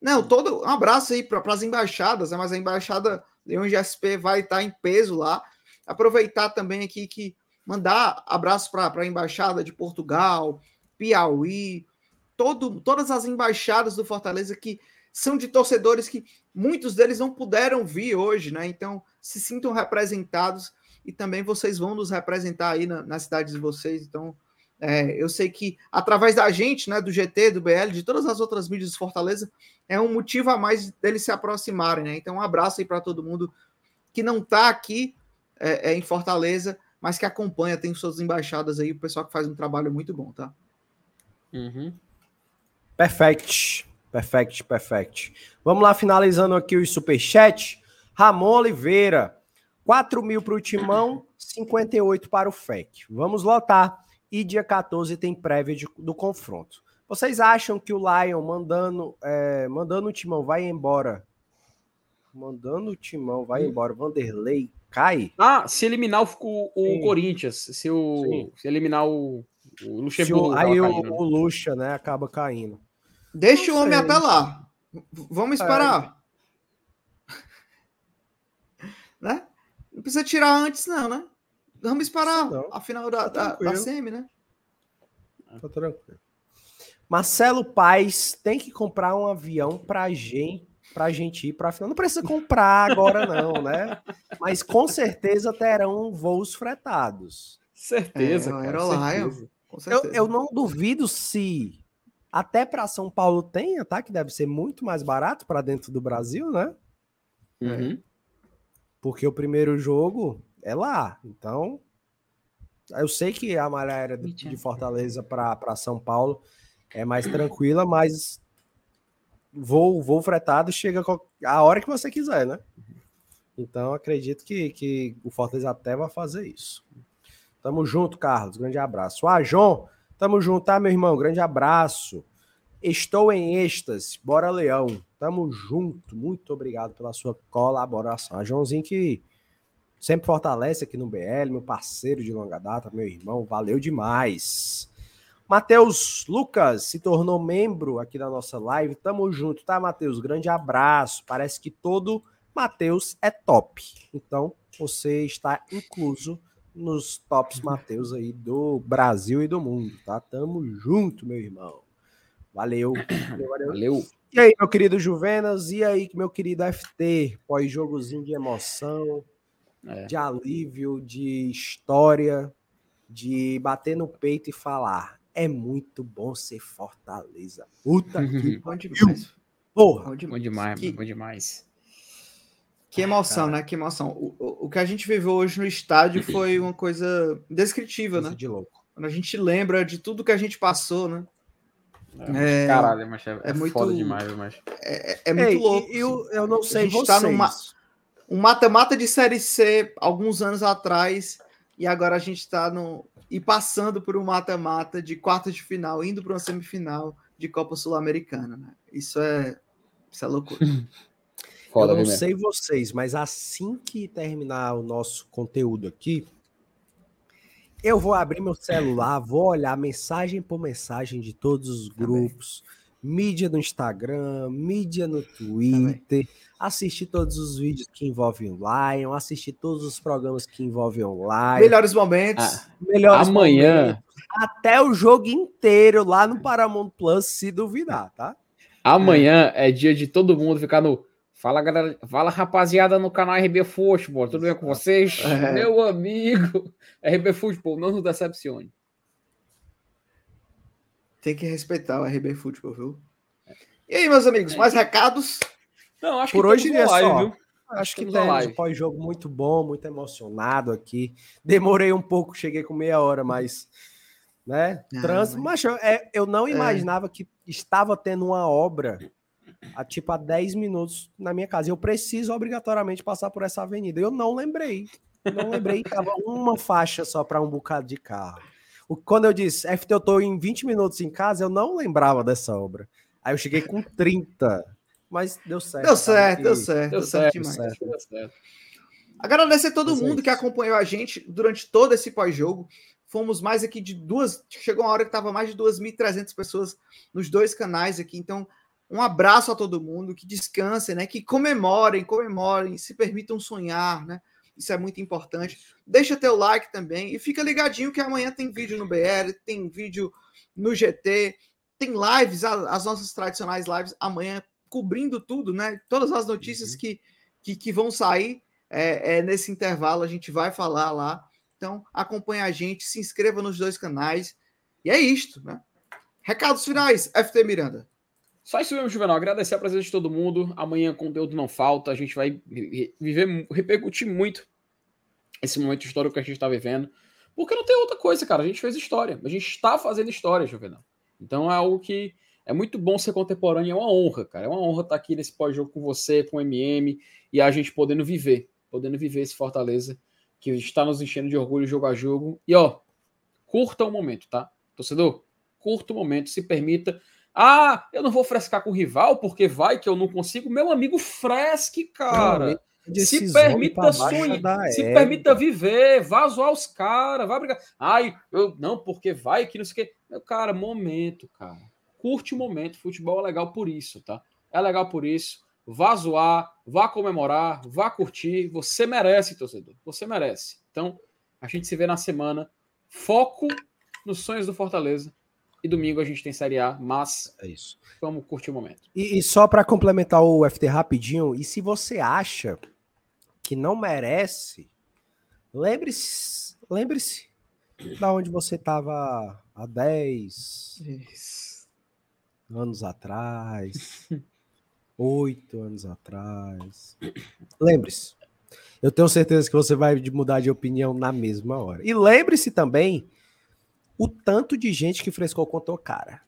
Não, todo um abraço aí para as embaixadas, né? mas a embaixada Leão GSP vai estar tá em peso lá. Aproveitar também aqui que mandar abraço para a embaixada de Portugal, Piauí, todo, todas as embaixadas do Fortaleza que são de torcedores que muitos deles não puderam vir hoje, né? Então se sintam representados e também vocês vão nos representar aí na, nas cidades de vocês. Então é, eu sei que através da gente, né, do GT, do BL, de todas as outras mídias de Fortaleza, é um motivo a mais deles se aproximarem, né? Então, um abraço aí para todo mundo que não está aqui é, é, em Fortaleza, mas que acompanha, tem suas embaixadas aí, o pessoal que faz um trabalho muito bom, tá? Uhum. Perfect, perfect, perfect. Vamos lá, finalizando aqui o superchat. Ramon Oliveira, 4 mil para o Timão, 58 para o FEC. Vamos lotar e dia 14 tem prévia de, do confronto. Vocês acham que o Lion mandando, é, mandando o Timão vai embora? Mandando o Timão vai hum. embora. Vanderlei cai? Ah, se eliminar o, o Corinthians, se, o, se eliminar o, o Luxemburgo. aí o, caindo, né? o Luxa, né, acaba caindo. Deixa Não o homem sei. até lá. Vamos esperar. É. né? Não precisa tirar antes, não, né? Vamos esperar a final da, tá da, da SEMI, né? Tá tranquilo. Marcelo Paes tem que comprar um avião pra gente, pra gente ir pra final. Não precisa comprar agora, não, né? Mas com certeza terão voos fretados. Certeza, é, cara, certeza. Eu, eu não duvido se até para São Paulo tenha, tá? Que deve ser muito mais barato para dentro do Brasil, né? Uhum. Porque o primeiro jogo é lá. Então, eu sei que a malha aérea de Fortaleza para São Paulo é mais tranquila, mas voo, voo fretado chega a hora que você quiser, né? Então, acredito que, que o Fortaleza até vai fazer isso. Tamo junto, Carlos. Grande abraço. Ah, João, tamo junto, tá, meu irmão? Grande abraço. Estou em êxtase. Bora, Leão. Tamo junto. Muito obrigado pela sua colaboração. A Joãozinho que sempre fortalece aqui no BL, meu parceiro de longa data, meu irmão, valeu demais. Matheus Lucas se tornou membro aqui da nossa live. Tamo junto, tá, Matheus? Grande abraço. Parece que todo Matheus é top. Então, você está incluso nos tops Matheus aí do Brasil e do mundo, tá? Tamo junto, meu irmão. Valeu. Valeu. valeu. E aí, meu querido Juvenas? E aí, meu querido FT? Pós-jogozinho de emoção é. de alívio, de história, de bater no peito e falar. É muito bom ser Fortaleza. Puta que bom demais. Porra. Bom demais, bom demais. Que... Bom demais. Que emoção, Cara. né? Que emoção. O, o, o, que a gente viveu hoje no estádio foi uma coisa descritível, né? De louco. Quando a gente lembra de tudo que a gente passou, né? É, Caralho, mas é, é, muito foda demais, mas... É, é, é muito Ei, louco. Eu, assim. eu não sei a gente vocês. Tá numa, um mata-mata de Série C alguns anos atrás e agora a gente está no e passando por um mata-mata de quartas de final, indo para uma semifinal de Copa Sul-Americana, né? Isso é isso é loucura. Foda, eu não sei vocês, mas assim que terminar o nosso conteúdo aqui, eu vou abrir meu celular, vou olhar mensagem por mensagem de todos os grupos, mídia no Instagram, mídia no Twitter, assistir todos os vídeos que envolvem o Lion, assistir todos os programas que envolvem o Lion. Melhores momentos. Ah, melhores amanhã. Momentos, até o jogo inteiro lá no Paramount Plus, se duvidar, tá? Amanhã é, é dia de todo mundo ficar no Fala, galera. Fala, rapaziada, no canal RB Futebol. Tudo bem com vocês? É. Meu amigo. RB Futebol, não nos decepcione. Tem que respeitar o RB Futebol, viu? E aí, meus amigos, mais recados? Não, acho Por que hoje é live, só. Viu? Acho que temos um pós-jogo muito bom, muito emocionado aqui. Demorei um pouco, cheguei com meia hora, mas né? Trânsito, mas... mas eu, é, eu não é. imaginava é. que estava tendo uma obra a, tipo, a 10 minutos na minha casa. Eu preciso obrigatoriamente passar por essa avenida. Eu não lembrei. Não lembrei, tava uma faixa só para um bocado de carro. O, quando eu disse, FT, eu tô em 20 minutos em casa, eu não lembrava dessa obra. Aí eu cheguei com 30. Mas deu certo. Deu certo, deu certo. Deu certo, deu certo, deu certo. Agradecer a todo Mas é mundo é que acompanhou a gente durante todo esse pós-jogo. Fomos mais aqui de duas. Chegou uma hora que tava mais de 2.300 pessoas nos dois canais aqui. Então, um abraço a todo mundo, que descansem, né? Que comemorem, comemorem, se permitam sonhar, né? Isso é muito importante. Deixa teu like também e fica ligadinho que amanhã tem vídeo no BR, tem vídeo no GT, tem lives, as nossas tradicionais lives amanhã cobrindo tudo, né? Todas as notícias uhum. que, que, que, vão sair é, é, nesse intervalo, a gente vai falar lá. Então, acompanha a gente, se inscreva nos dois canais. E é isto, né? Recados finais, FT Miranda. Só isso mesmo, Juvenal. Agradecer a presença de todo mundo. Amanhã conteúdo não falta. A gente vai viver, repercutir muito esse momento histórico que a gente está vivendo. Porque não tem outra coisa, cara. A gente fez história. A gente está fazendo história, Juvenal. Então é algo que é muito bom ser contemporâneo. É uma honra, cara. É uma honra estar aqui nesse pós-jogo com você, com o MM e a gente podendo viver. Podendo viver esse Fortaleza que está nos enchendo de orgulho jogo a jogo. E ó, curta o momento, tá? Torcedor, curta o momento. Se permita ah, eu não vou frescar com o rival porque vai que eu não consigo. Meu amigo, fresque, cara. se permita sonhar, se permita viver, vá zoar os caras, vai brigar. Ai, eu não, porque vai que não sei o quê. Meu cara, momento, cara. Curte o momento. Futebol é legal por isso, tá? É legal por isso. Vá zoar, vá comemorar, vá curtir. Você merece, torcedor. Você merece. Então, a gente se vê na semana. Foco nos sonhos do Fortaleza e domingo a gente tem Série A, mas é isso. Vamos curtir o momento. E, e só para complementar o FT rapidinho, e se você acha que não merece, lembre-se, lembre-se da onde você estava há 10 isso. anos atrás, 8 anos atrás. Lembre-se. Eu tenho certeza que você vai mudar de opinião na mesma hora. E lembre-se também o tanto de gente que frescou contra o cara.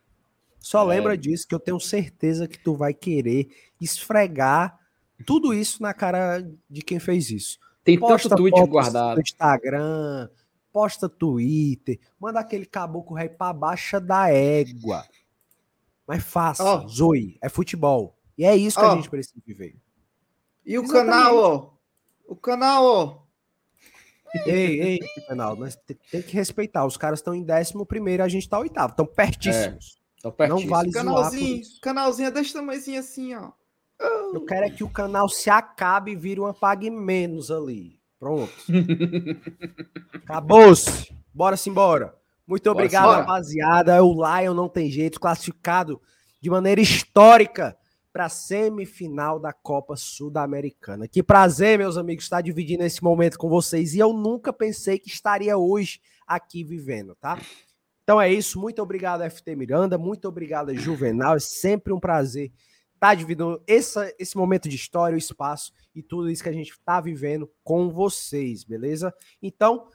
Só é. lembra disso que eu tenho certeza que tu vai querer esfregar tudo isso na cara de quem fez isso. Tem posta tanto tweet guardado. No Instagram, posta Twitter, manda aquele caboclo rei pra baixa da égua. Mas faça, oh. zoe, é futebol. E é isso que oh. a gente precisa viver. E o Exatamente. canal, ó. O canal, ó. Ei, ei, Penal, nós tem que respeitar. Os caras estão em décimo primeiro, a gente tá oitavo. Estão pertíssimos. É, pertíssimos. Não vale canalzinho, canalzinho é desse tamanhozinho assim, ó. Eu quero é que o canal se acabe e vire uma pague menos ali. Pronto. Acabou-se. Bora-se embora. Muito obrigado, rapaziada. O Lion não tem jeito, classificado de maneira histórica para a semifinal da Copa Sul-Americana. Que prazer, meus amigos, estar dividindo esse momento com vocês. E eu nunca pensei que estaria hoje aqui vivendo, tá? Então é isso. Muito obrigado, FT Miranda. Muito obrigado, Juvenal. É sempre um prazer estar dividindo essa, esse momento de história, o espaço e tudo isso que a gente tá vivendo com vocês, beleza? Então,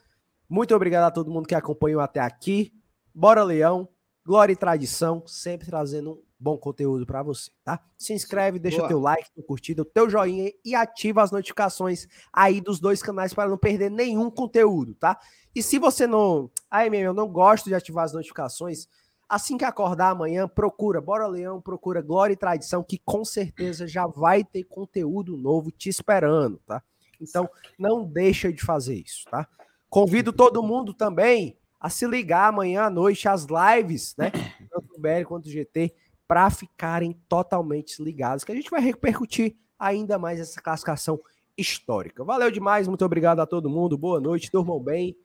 muito obrigado a todo mundo que acompanhou até aqui. Bora Leão, glória e tradição, sempre trazendo um bom conteúdo para você, tá? Se inscreve, deixa Boa. teu like, tua curtida, o teu joinha e ativa as notificações aí dos dois canais para não perder nenhum conteúdo, tá? E se você não, ai meu, eu não gosto de ativar as notificações, assim que acordar amanhã, procura Bora Leão, procura Glória e Tradição, que com certeza já vai ter conteúdo novo te esperando, tá? Então, não deixa de fazer isso, tá? Convido todo mundo também a se ligar amanhã à noite às lives, né? Tanto o BR quanto o GT, para ficarem totalmente ligados, que a gente vai repercutir ainda mais essa classificação histórica. Valeu demais, muito obrigado a todo mundo, boa noite, durmam bem.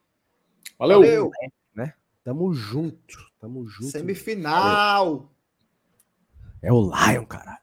Valeu! Valeu. Né? Tamo junto, tamo junto. Semifinal! É o Lion, caralho.